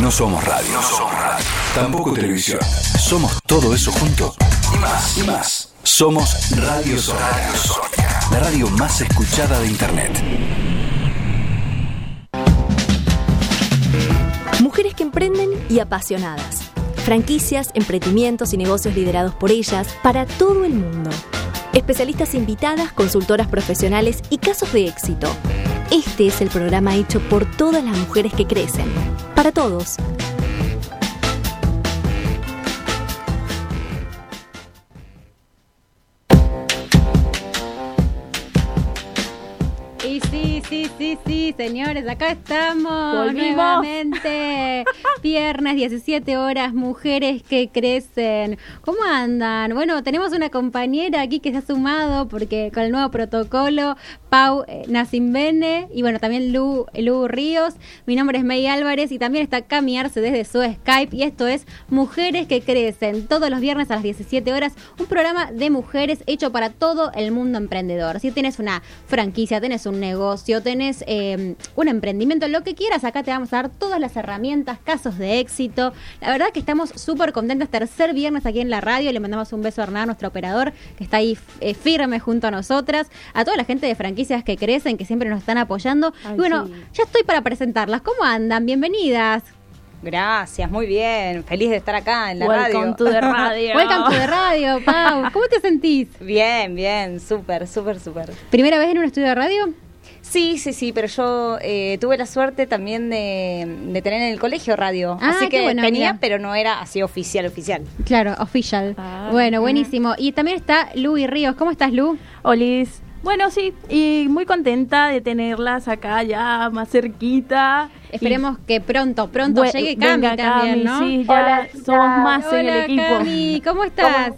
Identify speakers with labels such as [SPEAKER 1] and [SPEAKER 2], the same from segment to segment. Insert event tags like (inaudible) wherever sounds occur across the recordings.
[SPEAKER 1] No somos radio. No somos radio. Tampoco televisión. Somos todo eso junto y más. Y más. Somos Radio Sonia. La radio más escuchada de Internet.
[SPEAKER 2] Mujeres que emprenden y apasionadas. Franquicias, emprendimientos y negocios liderados por ellas para todo el mundo. Especialistas invitadas, consultoras profesionales y casos de éxito. Este es el programa hecho por todas las mujeres que crecen. Para todos.
[SPEAKER 3] Y sí, sí, sí, sí, señores, acá estamos
[SPEAKER 4] Volvimos.
[SPEAKER 3] nuevamente. (laughs) Viernes, 17 horas, mujeres que crecen. ¿Cómo andan? Bueno, tenemos una compañera aquí que se ha sumado porque con el nuevo protocolo, Pau eh, Nacimbene y bueno, también Lu, Lu Ríos. Mi nombre es May Álvarez y también está Cami Arce desde su Skype y esto es Mujeres que crecen. Todos los viernes a las 17 horas, un programa de mujeres hecho para todo el mundo emprendedor. Si tienes una franquicia, tenés un negocio, tenés eh, un emprendimiento, lo que quieras, acá te vamos a dar todas las herramientas, casos de éxito. La verdad que estamos súper contentas. Tercer viernes aquí en la radio. Le mandamos un beso a Hernán, nuestro operador, que está ahí eh, firme junto a nosotras. A toda la gente de franquicias que crecen, que siempre nos están apoyando.
[SPEAKER 4] Ay,
[SPEAKER 3] y bueno,
[SPEAKER 4] sí.
[SPEAKER 3] ya estoy para presentarlas. ¿Cómo andan? Bienvenidas.
[SPEAKER 5] Gracias, muy bien. Feliz de estar acá en la
[SPEAKER 4] Welcome
[SPEAKER 5] radio.
[SPEAKER 4] to the radio. (laughs)
[SPEAKER 3] Welcome to the radio, Pau. ¿Cómo te sentís?
[SPEAKER 5] Bien, bien, súper, súper, súper.
[SPEAKER 3] ¿Primera vez en un estudio de radio?
[SPEAKER 5] Sí, sí, sí, pero yo eh, tuve la suerte también de, de tener en el colegio radio.
[SPEAKER 3] Ah,
[SPEAKER 5] así que
[SPEAKER 3] bueno,
[SPEAKER 5] tenía,
[SPEAKER 3] mira.
[SPEAKER 5] pero no era así oficial, oficial.
[SPEAKER 3] Claro, official.
[SPEAKER 4] Ah,
[SPEAKER 3] bueno, buenísimo. Y también está Lu y Ríos. ¿Cómo estás, Lu?
[SPEAKER 4] Olis. Bueno, sí, y muy contenta de tenerlas acá ya más cerquita.
[SPEAKER 3] Esperemos que pronto, pronto llegue Cami
[SPEAKER 4] venga,
[SPEAKER 3] también,
[SPEAKER 4] Cami,
[SPEAKER 3] ¿no?
[SPEAKER 4] Sí, ya
[SPEAKER 6] Hola,
[SPEAKER 4] somos más en el equipo.
[SPEAKER 3] Cami. ¿Cómo estás?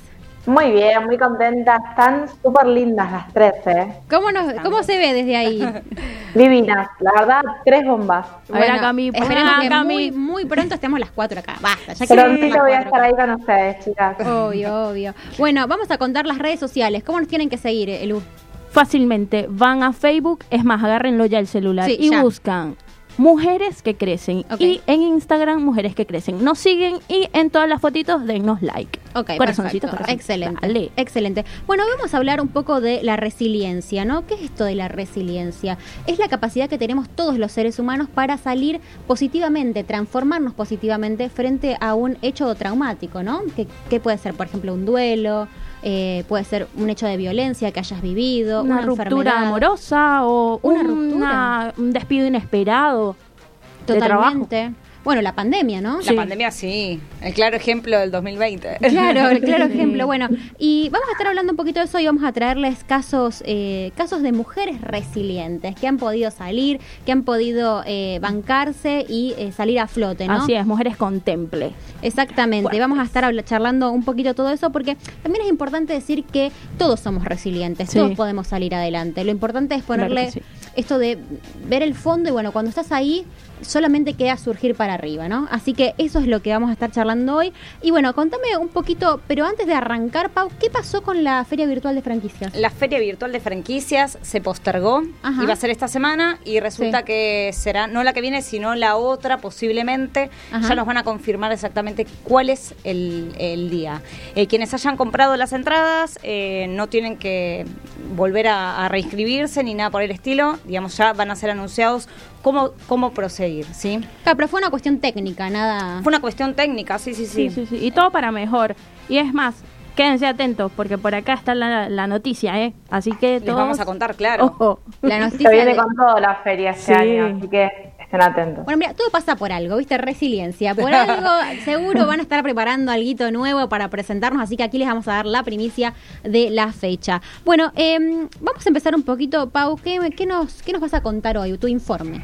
[SPEAKER 6] Muy bien, muy contenta. Están súper lindas las tres, ¿eh?
[SPEAKER 3] ¿Cómo, nos, ¿Cómo se ve desde ahí? (laughs)
[SPEAKER 6] Divinas. La verdad, tres bombas.
[SPEAKER 4] Ver, a Cami,
[SPEAKER 3] esperemos
[SPEAKER 4] ah,
[SPEAKER 3] que
[SPEAKER 4] Cami.
[SPEAKER 3] muy, muy pronto estemos las cuatro acá. Basta, ya que
[SPEAKER 6] Prontito voy a estar ahí con ustedes, chicas.
[SPEAKER 3] Obvio, obvio. Bueno, vamos a contar las redes sociales. ¿Cómo nos tienen que seguir, eh, Lu?
[SPEAKER 4] Fácilmente van a Facebook, es más, agárrenlo ya el celular
[SPEAKER 3] Sí,
[SPEAKER 4] y
[SPEAKER 3] ya.
[SPEAKER 4] buscan Mujeres que crecen. Y en Instagram, Mujeres que crecen. Nos siguen y en todas las fotitos dennos like.
[SPEAKER 3] Ok,
[SPEAKER 4] Corazoncito, corazoncito.
[SPEAKER 3] Excelente.
[SPEAKER 4] Dale.
[SPEAKER 3] Excelente. Bueno, vamos a hablar un poco de la resiliencia, ¿no? ¿Qué es esto de la resiliencia? Es la capacidad que tenemos todos los seres humanos para salir positivamente, transformarnos positivamente frente a un hecho traumático, ¿no? Que, que puede ser, por ejemplo, un duelo, eh, puede ser un hecho de violencia que hayas vivido,
[SPEAKER 4] Una,
[SPEAKER 3] una,
[SPEAKER 4] ruptura amorosa o
[SPEAKER 3] Una
[SPEAKER 4] una
[SPEAKER 3] ruptura.
[SPEAKER 4] un despido inesperado. de trabajo.
[SPEAKER 3] Bueno, la pandemia, ¿no?
[SPEAKER 5] La pandemia sí, el claro ejemplo del 2020. (laughs)
[SPEAKER 3] Claro, el claro
[SPEAKER 4] Sí. (laughs)
[SPEAKER 3] ejemplo. Bueno, y vamos a estar hablando un poquito de eso y vamos a traerles casos, eh, casos de mujeres resilientes que han podido salir, que han podido eh, bancarse y eh, salir a flote, ¿no?
[SPEAKER 4] Así es, mujeres contemple.
[SPEAKER 3] Exactamente,
[SPEAKER 4] Fuertes.
[SPEAKER 3] vamos a estar charlando un poquito todo eso porque también es importante decir que todos somos resilientes,
[SPEAKER 4] Sí.
[SPEAKER 3] todos podemos salir adelante. Lo importante es ponerle
[SPEAKER 4] sí.
[SPEAKER 3] esto de ver el fondo y bueno, cuando estás ahí solamente queda surgir para arriba, ¿no? Así que eso es lo que vamos a estar charlando hoy. Y bueno, contame un poquito, pero antes de arrancar, Pau, ¿qué pasó con la Feria Virtual de Franquicias?
[SPEAKER 5] La feria virtual de franquicias se postergó,
[SPEAKER 3] Ajá.
[SPEAKER 5] iba a ser esta semana y resulta
[SPEAKER 3] Sí.
[SPEAKER 5] que será no la que viene, sino la otra posiblemente.
[SPEAKER 3] Ajá.
[SPEAKER 5] Ya nos van a confirmar exactamente cuál es el, el día. Eh, quienes hayan comprado las entradas eh, no tienen que volver a, a reinscribirse ni nada por el estilo. Digamos, ya van a ser anunciados cómo, cómo proseguir, ¿sí?
[SPEAKER 3] Claro, pero fue una cuestión técnica, nada...
[SPEAKER 5] Fue una cuestión técnica, sí, sí, sí.
[SPEAKER 4] Sí, sí, sí. Y todo para mejor. Y es más, quédense atentos porque por acá está la, la noticia, ¿eh? Así que
[SPEAKER 5] Les vamos a contar, claro. (laughs)
[SPEAKER 4] Ojo.
[SPEAKER 3] La
[SPEAKER 6] Se
[SPEAKER 3] noticia
[SPEAKER 6] viene
[SPEAKER 3] de-
[SPEAKER 6] con todo la feria este
[SPEAKER 4] Sí.
[SPEAKER 6] año, así que estén atentos.
[SPEAKER 3] Bueno, mira, todo pasa por algo, ¿viste? Resiliencia. Por (laughs) algo, seguro van a estar preparando algo nuevo para presentarnos, así que aquí les vamos a dar la primicia de la fecha. Bueno, em, vamos a empezar un poquito, Pau. ¿Qué, qué nos, ¿Qué nos vas a contar hoy? Tu informe.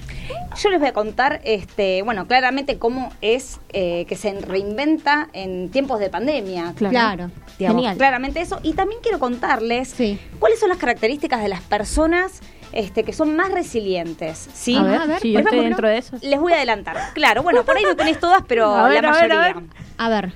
[SPEAKER 5] Yo les voy a contar, este, bueno, claramente cómo es eh, que se reinventa en tiempos de pandemia.
[SPEAKER 4] Claro.
[SPEAKER 3] Claro.
[SPEAKER 5] Digamos,
[SPEAKER 4] Genial.
[SPEAKER 5] claramente eso. Y también quiero contarles
[SPEAKER 3] Sí.
[SPEAKER 5] cuáles son las características de las personas este, que son más resilientes. ¿sí?
[SPEAKER 4] A ver,
[SPEAKER 3] A ver,
[SPEAKER 4] yo
[SPEAKER 5] por
[SPEAKER 4] estoy
[SPEAKER 5] ejemplo,
[SPEAKER 4] dentro de esos.
[SPEAKER 5] Les voy a adelantar. Claro, bueno, por ahí no tenés todas, pero (laughs)
[SPEAKER 4] A ver,
[SPEAKER 5] la
[SPEAKER 4] a ver, a
[SPEAKER 5] mayoría.
[SPEAKER 4] ver.
[SPEAKER 3] A ver.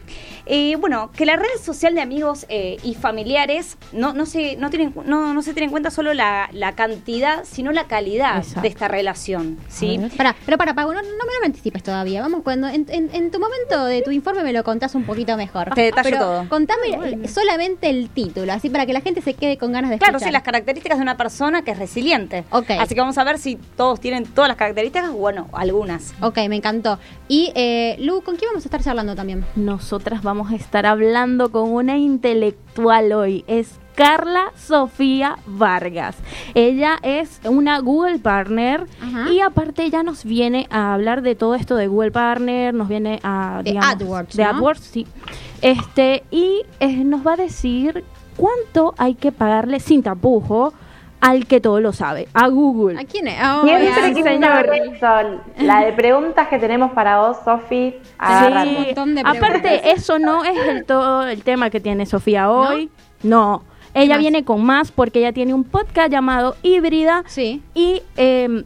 [SPEAKER 5] Eh, bueno, que la red social de amigos eh, y familiares no, no, se, no, tienen, no, no se tiene en cuenta solo la, la cantidad, sino la calidad
[SPEAKER 4] Exacto.
[SPEAKER 5] de esta relación. ¿sí?
[SPEAKER 3] Pero para, Pago, no, no me lo anticipes todavía. Vamos, cuando en, en- en tu momento de tu informe me lo contás un poquito mejor.
[SPEAKER 5] Te detallo
[SPEAKER 3] Pero
[SPEAKER 5] todo.
[SPEAKER 3] Contame eh, solamente el título, así para que la gente se quede con ganas de
[SPEAKER 5] Claro,
[SPEAKER 3] escuchar.
[SPEAKER 5] sí, las características de una persona que es resiliente.
[SPEAKER 3] Ok.
[SPEAKER 5] Así que vamos a ver si todos tienen todas las características, bueno, algunas.
[SPEAKER 3] Ok, me encantó. Y eh, Lu, ¿con quién vamos a estar charlando también?
[SPEAKER 4] Nosotras vamos a estar hablando con una intelectual hoy. Es Carla Sofía Vargas. Ella es una Google Partner
[SPEAKER 3] Ajá.
[SPEAKER 4] y aparte ella nos viene a hablar de todo esto de Google Partner, nos viene a...
[SPEAKER 3] De AdWords,
[SPEAKER 4] De
[SPEAKER 3] ¿no?
[SPEAKER 4] AdWords, sí. Este, y eh, nos va a decir cuánto hay que pagarle sin tapujo al que todo lo sabe, a Google.
[SPEAKER 3] ¿A quién es? Oh,
[SPEAKER 6] Siempre la de preguntas que tenemos para vos, Sofi, agárrate.
[SPEAKER 3] un montón de
[SPEAKER 4] aparte, eso no es el todo el tema que tiene Sofía hoy. No. Ella viene con más porque ella tiene un podcast llamado Híbrida.
[SPEAKER 3] Sí.
[SPEAKER 4] Y eh,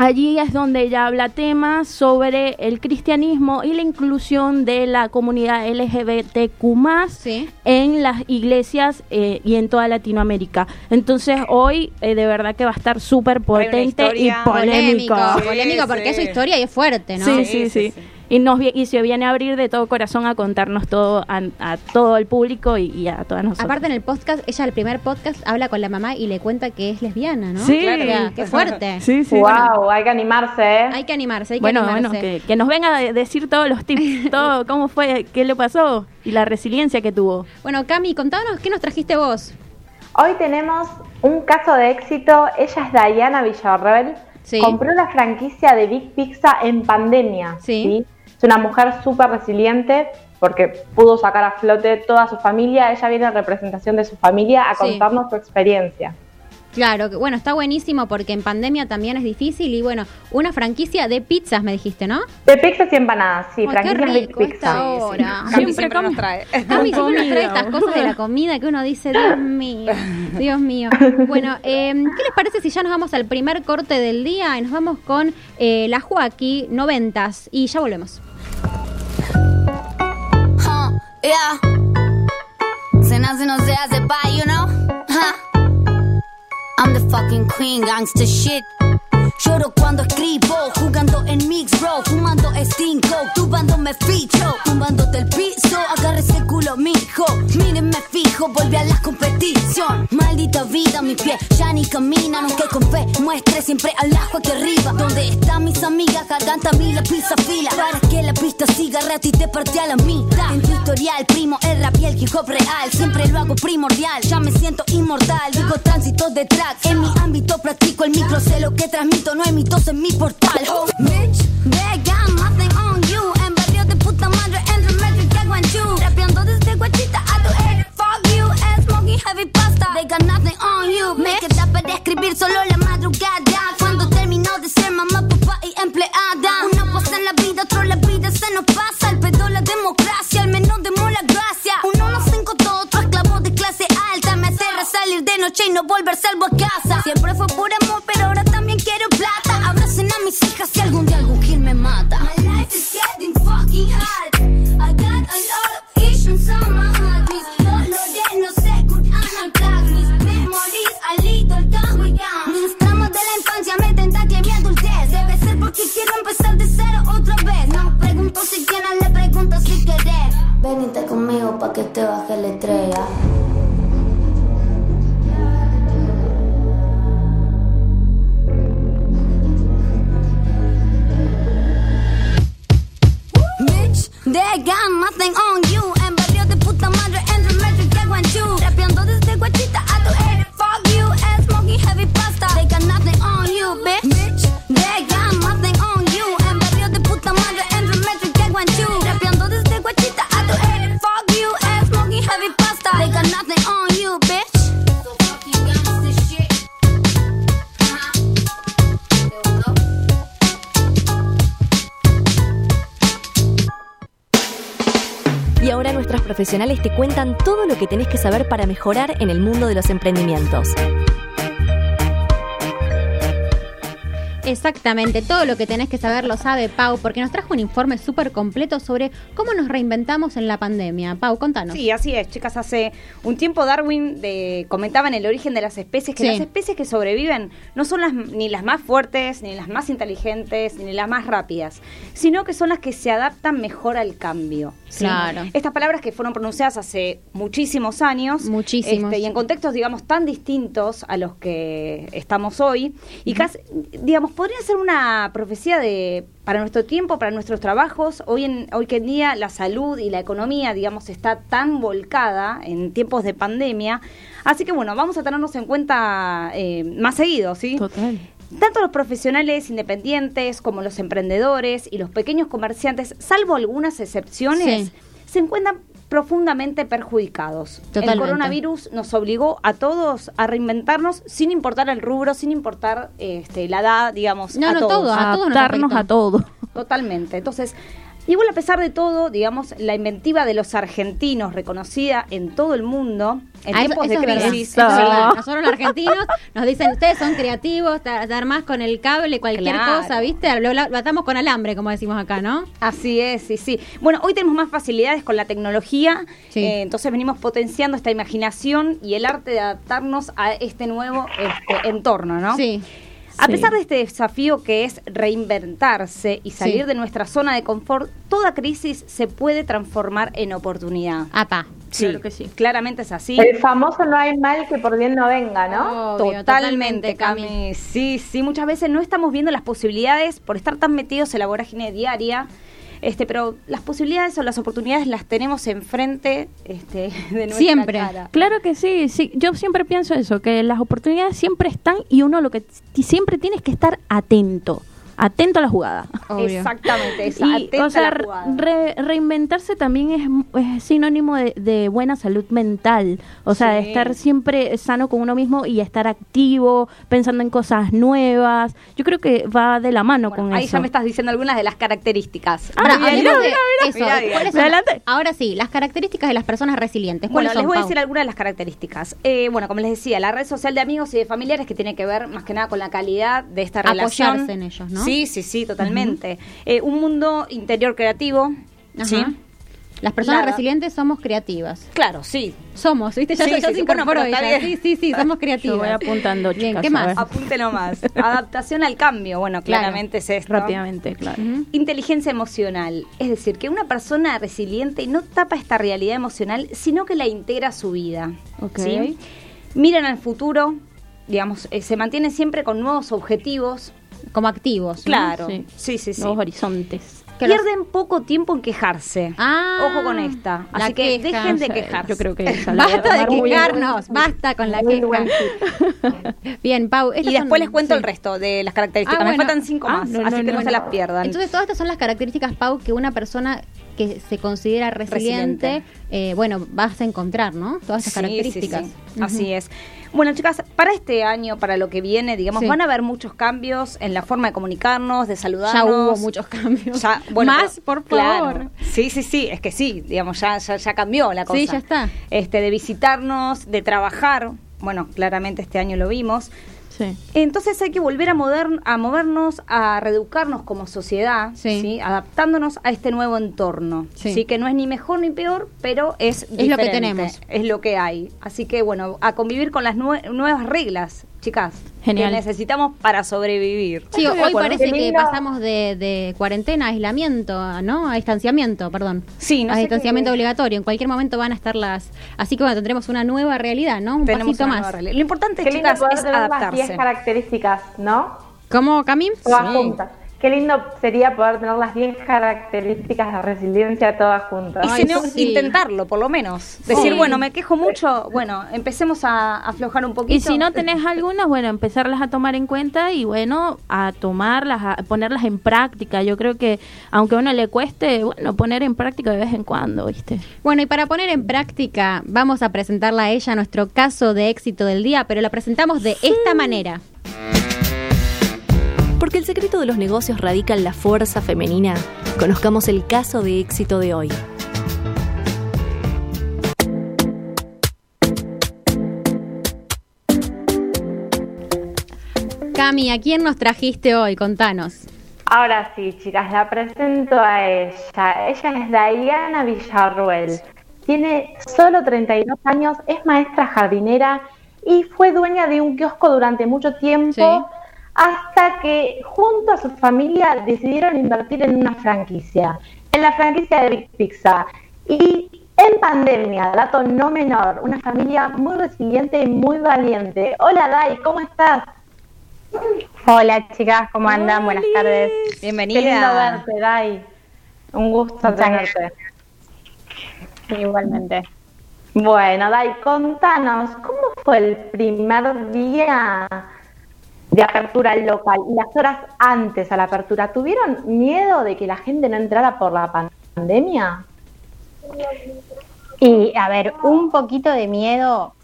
[SPEAKER 4] allí es donde ella habla temas sobre el cristianismo y la inclusión de la comunidad LGBTQ
[SPEAKER 3] Sí.
[SPEAKER 4] en las iglesias eh, y en toda Latinoamérica. Entonces hoy eh, de verdad que va a estar súper potente y polémico.
[SPEAKER 3] Polémico,
[SPEAKER 5] Sí,
[SPEAKER 3] polémico porque
[SPEAKER 5] sí.
[SPEAKER 3] es su historia y es fuerte, ¿no?
[SPEAKER 4] Sí,
[SPEAKER 5] Sí,
[SPEAKER 4] sí,
[SPEAKER 5] sí,
[SPEAKER 4] sí.
[SPEAKER 5] sí.
[SPEAKER 4] Y, nos, y se viene a abrir de todo corazón a contarnos todo a, a todo el público y, y a todas nosotras.
[SPEAKER 3] Aparte en el podcast, ella el primer podcast habla con la mamá y le cuenta que es lesbiana, ¿no?
[SPEAKER 4] Sí.
[SPEAKER 3] Claro, ya, qué fuerte. (laughs)
[SPEAKER 4] Sí, sí.
[SPEAKER 6] wow, hay que animarse, ¿eh?
[SPEAKER 3] Hay que animarse, hay que
[SPEAKER 4] Bueno,
[SPEAKER 3] animarse.
[SPEAKER 4] bueno, que, que nos venga a decir todos los tips, (laughs) todo cómo fue, qué le pasó y la resiliencia que tuvo.
[SPEAKER 3] Bueno, Cami, contanos, ¿qué nos trajiste vos?
[SPEAKER 6] Hoy tenemos un caso de éxito. Ella es Diana Villarreal.
[SPEAKER 3] Sí.
[SPEAKER 6] Compró la franquicia de Big Pizza en pandemia.
[SPEAKER 3] Sí.
[SPEAKER 6] Es una mujer súper resiliente porque pudo sacar a flote toda su familia. Ella viene en representación de su familia a
[SPEAKER 3] Sí.
[SPEAKER 6] contarnos su experiencia.
[SPEAKER 3] Claro, que bueno, está buenísimo porque en pandemia también es difícil y bueno, una franquicia de pizzas me dijiste, ¿no?
[SPEAKER 6] De pizzas y empanadas, sí,
[SPEAKER 3] Ay, qué
[SPEAKER 6] franquicias Big
[SPEAKER 3] rico esta
[SPEAKER 6] Pizza.
[SPEAKER 3] hora.
[SPEAKER 5] Cami
[SPEAKER 4] Siempre
[SPEAKER 5] siempre nos trae.
[SPEAKER 3] Cami siempre nos trae estas cosas de la comida que uno dice, Dios (laughs) mío, Dios mío. Bueno, (laughs) eh, ¿qué les parece si ya nos vamos al primer corte del día y nos vamos con eh, la Joaquí, noventas, y ya volvemos?
[SPEAKER 7] Yeah. Se nace no se hace pa, you know? Huh. I'm the fucking queen, gangsta shit. Lloro cuando escribo, jugando en mix, bro, fumando stinko, tumbándome ficho, tumbándote el piso, agarre ese culo, mijo, mírenme volví a la competición, maldita vida, mi pie ya ni caminan, aunque con fe muestre siempre al ajo aquí arriba, donde están mis amigas, garganta mi la pisa fila, para que la pista siga rato y te parte a la mitad, en tu primo, el rap y el hip hop real, siempre lo hago primordial, ya me siento inmortal, digo tránsito de track, en mi ámbito practico el micro, sé lo que transmito, no hay mitos en mi portal. Oh, bitch, they they got nothing on you, me queda para escribir solo la madrugada, cuando termino de ser mamá, papá y empleada, uno pasa en la vida, otro la vida se nos pasa, el pedo la democracia, al menos demos la gracia, uno no cinco todo, otro esclavo de clase alta, me aterra salir de noche y no volver salvo a casa, siempre fue por amor, pero ahora también quiero plata, abracen a mis hijas si algún día algún gil me mata. My life is getting fucking hard, I got a lot of issues on my infancia me tenta que mi adultez debe ser porque quiero empezar de cero otra vez. No pregunto si quieres, le pregunto si querés. Venite conmigo pa' que te baje la estrella. They got nothing on you.
[SPEAKER 2] Profesionales te cuentan todo lo que tenés que saber para mejorar en el mundo de los emprendimientos.
[SPEAKER 3] Exactamente, todo lo que tenés que saber lo sabe Pau, porque nos trajo un informe súper completo sobre cómo nos reinventamos en la pandemia. Pau, contanos.
[SPEAKER 5] Sí, así es, chicas. Hace un tiempo Darwin de, comentaba en el origen de las especies que
[SPEAKER 3] Sí.
[SPEAKER 5] las especies que sobreviven no son las, ni las más fuertes, ni las más inteligentes, ni las más rápidas, sino que son las que se adaptan mejor al cambio. ¿Sí?
[SPEAKER 3] Claro.
[SPEAKER 5] Estas palabras que fueron pronunciadas hace muchísimos años.
[SPEAKER 3] Muchísimos.
[SPEAKER 5] este, y en contextos, digamos, tan distintos a los que estamos hoy. Y casi, digamos, podría ser una profecía de para nuestro tiempo, para nuestros trabajos. Hoy en, hoy que en día la salud y la economía, digamos, está tan volcada en tiempos de pandemia. Así que bueno, vamos a tenernos en cuenta eh, más seguido, ¿sí?
[SPEAKER 4] Total.
[SPEAKER 5] Tanto los profesionales independientes como los emprendedores y los pequeños comerciantes, salvo algunas excepciones,
[SPEAKER 3] Sí.
[SPEAKER 5] se encuentran profundamente perjudicados.
[SPEAKER 3] Totalmente.
[SPEAKER 5] El coronavirus nos obligó a todos a reinventarnos sin importar el rubro, sin importar este, la edad, digamos,
[SPEAKER 3] No,
[SPEAKER 5] a
[SPEAKER 3] no,
[SPEAKER 5] todos.
[SPEAKER 3] todo, a todos
[SPEAKER 4] Adaptarnos a todo.
[SPEAKER 5] Totalmente. Entonces, igual a pesar de todo, digamos, la inventiva de los argentinos, reconocida en todo el mundo, en
[SPEAKER 3] Ah,
[SPEAKER 5] tiempos
[SPEAKER 3] eso
[SPEAKER 5] de crisis,
[SPEAKER 3] es verdad. Nosotros los argentinos nos dicen, ustedes son creativos, te armás con el cable, cualquier
[SPEAKER 5] Claro.
[SPEAKER 3] cosa, ¿viste? Lo, lo- lo atamos con alambre, como decimos acá, ¿no?
[SPEAKER 5] Así es, sí, sí. Bueno, hoy tenemos más facilidades con la tecnología,
[SPEAKER 3] Sí.
[SPEAKER 5] eh, entonces venimos potenciando esta imaginación y el arte de adaptarnos a este nuevo este, entorno, ¿no?
[SPEAKER 3] Sí.
[SPEAKER 5] A
[SPEAKER 4] Sí.
[SPEAKER 5] pesar de este desafío que es reinventarse y salir
[SPEAKER 3] Sí.
[SPEAKER 5] de nuestra zona de confort, toda crisis se puede transformar en oportunidad.
[SPEAKER 3] Apa.
[SPEAKER 4] Claro que sí.
[SPEAKER 5] Claramente es así.
[SPEAKER 6] El famoso no hay mal que por bien no venga, ¿no?
[SPEAKER 3] Obvio,
[SPEAKER 5] Totalmente,
[SPEAKER 3] Cami.
[SPEAKER 5] Cami. Sí, sí, muchas veces no estamos viendo las posibilidades por estar tan metidos en la vorágine diaria. Este, pero las posibilidades o las oportunidades las tenemos enfrente este, (laughs) de nuestra
[SPEAKER 3] Siempre.
[SPEAKER 5] cara.
[SPEAKER 4] Claro que sí, sí, yo siempre pienso eso, que las oportunidades siempre están y uno lo que siempre tiene es que estar atento, atento a la jugada.
[SPEAKER 3] Obvio.
[SPEAKER 5] Exactamente, esa,
[SPEAKER 4] Y,
[SPEAKER 5] atenta
[SPEAKER 4] o sea,
[SPEAKER 5] a la jugada.
[SPEAKER 4] re- reinventarse también es, es sinónimo de, de buena salud mental. O sea, de estar siempre sano con uno mismo y estar activo, pensando en cosas nuevas. Yo creo que va de la mano
[SPEAKER 5] Bueno,
[SPEAKER 4] con
[SPEAKER 5] ahí
[SPEAKER 4] eso.
[SPEAKER 5] ya me estás diciendo algunas de las características.
[SPEAKER 3] Ahora,
[SPEAKER 5] Muy bien,
[SPEAKER 3] hablemos
[SPEAKER 5] mira,
[SPEAKER 3] de
[SPEAKER 5] mira,
[SPEAKER 3] eso.
[SPEAKER 5] mira, mira.
[SPEAKER 3] ¿cuáles son-
[SPEAKER 4] Adelante.
[SPEAKER 3] Ahora sí, las características de las personas resilientes.
[SPEAKER 5] Bueno,
[SPEAKER 3] ¿Cuáles
[SPEAKER 5] les voy a decir algunas de las características. Eh, bueno, como les decía, la red social de amigos y de familiares que tiene que ver más que nada con la calidad de esta
[SPEAKER 3] Apoyarse
[SPEAKER 5] relación.
[SPEAKER 3] en ellos, ¿no?
[SPEAKER 5] Sí, sí, sí, totalmente. Eh, un mundo interior creativo.
[SPEAKER 3] Ajá.
[SPEAKER 5] ¿sí?
[SPEAKER 3] Las personas
[SPEAKER 5] Nada.
[SPEAKER 3] resilientes somos creativas.
[SPEAKER 5] Claro, sí.
[SPEAKER 3] Somos, ¿viste? Ya,
[SPEAKER 5] Sí,
[SPEAKER 3] ya
[SPEAKER 5] sí,
[SPEAKER 3] se
[SPEAKER 5] sí,
[SPEAKER 3] incorporó ella. Sí, sí, sí, somos creativas. (laughs)
[SPEAKER 4] Yo voy apuntando,
[SPEAKER 3] Bien,
[SPEAKER 4] chicas,
[SPEAKER 3] ¿qué
[SPEAKER 4] a
[SPEAKER 3] más?
[SPEAKER 5] Apúntelo más. Adaptación al cambio. Bueno,
[SPEAKER 3] Claro.
[SPEAKER 5] claramente es esto.
[SPEAKER 4] Rápidamente, claro.
[SPEAKER 5] Inteligencia emocional, es decir, que una persona resiliente no tapa esta realidad emocional, sino que la integra a su vida.
[SPEAKER 4] Ok.
[SPEAKER 5] ¿sí? Miran al futuro, digamos, eh, se mantienen siempre con nuevos objetivos.
[SPEAKER 3] Como activos. ¿no?
[SPEAKER 5] Claro,
[SPEAKER 4] Sí.
[SPEAKER 5] sí, sí, sí.
[SPEAKER 4] Nuevos horizontes.
[SPEAKER 3] Que los-
[SPEAKER 5] Pierden poco tiempo en quejarse.
[SPEAKER 3] Ah,
[SPEAKER 5] Ojo con esta. Así que
[SPEAKER 3] queja.
[SPEAKER 5] dejen de quejarse.
[SPEAKER 4] Yo creo que (laughs) esa
[SPEAKER 3] Basta de quejarnos, basta con la queja.
[SPEAKER 6] buen. (laughs)
[SPEAKER 3] Bien, Pau.
[SPEAKER 5] Y después
[SPEAKER 3] son-
[SPEAKER 5] les cuento
[SPEAKER 3] sí.
[SPEAKER 5] el resto de las características.
[SPEAKER 3] Ah,
[SPEAKER 5] Me
[SPEAKER 3] bueno.
[SPEAKER 5] faltan cinco
[SPEAKER 4] Ah,
[SPEAKER 5] más,
[SPEAKER 4] no,
[SPEAKER 5] así
[SPEAKER 4] no,
[SPEAKER 5] que no,
[SPEAKER 4] no,
[SPEAKER 5] se
[SPEAKER 4] no.
[SPEAKER 5] las pierdan.
[SPEAKER 3] Entonces, todas estas son las características, Pau, que una persona que se considera resiliente, eh, bueno, vas a encontrar, ¿no? Todas estas
[SPEAKER 5] Sí,
[SPEAKER 3] características.
[SPEAKER 5] sí, sí. Así es. Bueno, chicas, para este año, para lo que viene, digamos, van a haber muchos cambios en la forma de comunicarnos, de saludarnos.
[SPEAKER 3] Ya hubo muchos cambios.
[SPEAKER 5] Ya, bueno,
[SPEAKER 3] Más,
[SPEAKER 5] pero-
[SPEAKER 3] por
[SPEAKER 5] claro.
[SPEAKER 3] favor.
[SPEAKER 5] Sí, sí, sí, es que sí, digamos, ya, ya, ya cambió la cosa.
[SPEAKER 3] Sí, ya está.
[SPEAKER 5] Este, de visitarnos, de trabajar, bueno, claramente este año lo vimos.
[SPEAKER 4] Sí.
[SPEAKER 5] Entonces hay que volver a, modern- a movernos, a reeducarnos como sociedad,
[SPEAKER 3] Sí.
[SPEAKER 5] ¿sí? adaptándonos a este nuevo entorno.
[SPEAKER 3] Sí.
[SPEAKER 5] Que no es ni mejor ni peor, pero es
[SPEAKER 3] lo que tenemos.
[SPEAKER 5] Es lo que hay. Así que bueno, a convivir con las nue- nuevas reglas, chicas.
[SPEAKER 4] Genial.
[SPEAKER 5] Que necesitamos para sobrevivir.
[SPEAKER 3] Sí, hoy
[SPEAKER 6] acuerdo.
[SPEAKER 3] parece que pasamos de, de cuarentena a aislamiento, ¿no? A distanciamiento, perdón.
[SPEAKER 5] Sí, no
[SPEAKER 3] a
[SPEAKER 5] sé
[SPEAKER 3] distanciamiento obligatorio. En cualquier momento van a estar las... Así que bueno, tendremos una nueva realidad, ¿no? Un
[SPEAKER 5] Tenemos
[SPEAKER 3] pasito más.
[SPEAKER 5] Lo importante,
[SPEAKER 6] Qué
[SPEAKER 5] chicas, es
[SPEAKER 6] las 10
[SPEAKER 5] adaptarse.
[SPEAKER 6] características, ¿no?
[SPEAKER 3] ¿Cómo?
[SPEAKER 6] Todas
[SPEAKER 5] Sí.
[SPEAKER 6] Qué lindo sería poder tener las 10 características de resiliencia todas juntas.
[SPEAKER 5] Y no,
[SPEAKER 3] sí.
[SPEAKER 5] intentarlo, por lo menos. Decir,
[SPEAKER 3] Sí.
[SPEAKER 5] bueno, me quejo mucho, bueno, empecemos a aflojar un poquito.
[SPEAKER 4] Y si no tenés algunas, bueno, empezarlas a tomar en cuenta y bueno, a tomarlas, a ponerlas en práctica. Yo creo que aunque a uno le cueste, bueno, poner en práctica de vez en cuando, ¿viste?
[SPEAKER 3] Bueno, y para poner en práctica, vamos a presentarla a ella nuestro caso de éxito del día, pero la presentamos de esta manera.
[SPEAKER 2] Porque el secreto de los negocios radica en la fuerza femenina. Conozcamos el caso de éxito de hoy.
[SPEAKER 3] Cami, ¿a quién nos trajiste hoy? Contanos.
[SPEAKER 6] Ahora sí, chicas, la presento a ella. Ella es Diana Villarruel. Tiene solo 32 años, es maestra jardinera y fue dueña de un kiosco durante mucho tiempo
[SPEAKER 3] Sí.
[SPEAKER 6] Hasta que junto a su familia decidieron invertir en una franquicia, en la franquicia de Big Pizza. Y en pandemia, dato no menor, una familia muy resiliente y muy valiente. Hola Dai, ¿cómo estás?
[SPEAKER 8] Hola chicas, ¿cómo andan? Buenas tardes.
[SPEAKER 6] Qué lindo
[SPEAKER 5] Bienvenida.
[SPEAKER 6] verte, Dai. Un gusto tenerte.
[SPEAKER 8] Igualmente.
[SPEAKER 6] Bueno, Dai, contanos, ¿cómo fue el primer día de apertura local y las horas antes a la apertura? ¿Tuvieron miedo de que la gente no entrara por la pan- pandemia?
[SPEAKER 8] Y a ver, un poquito de miedo,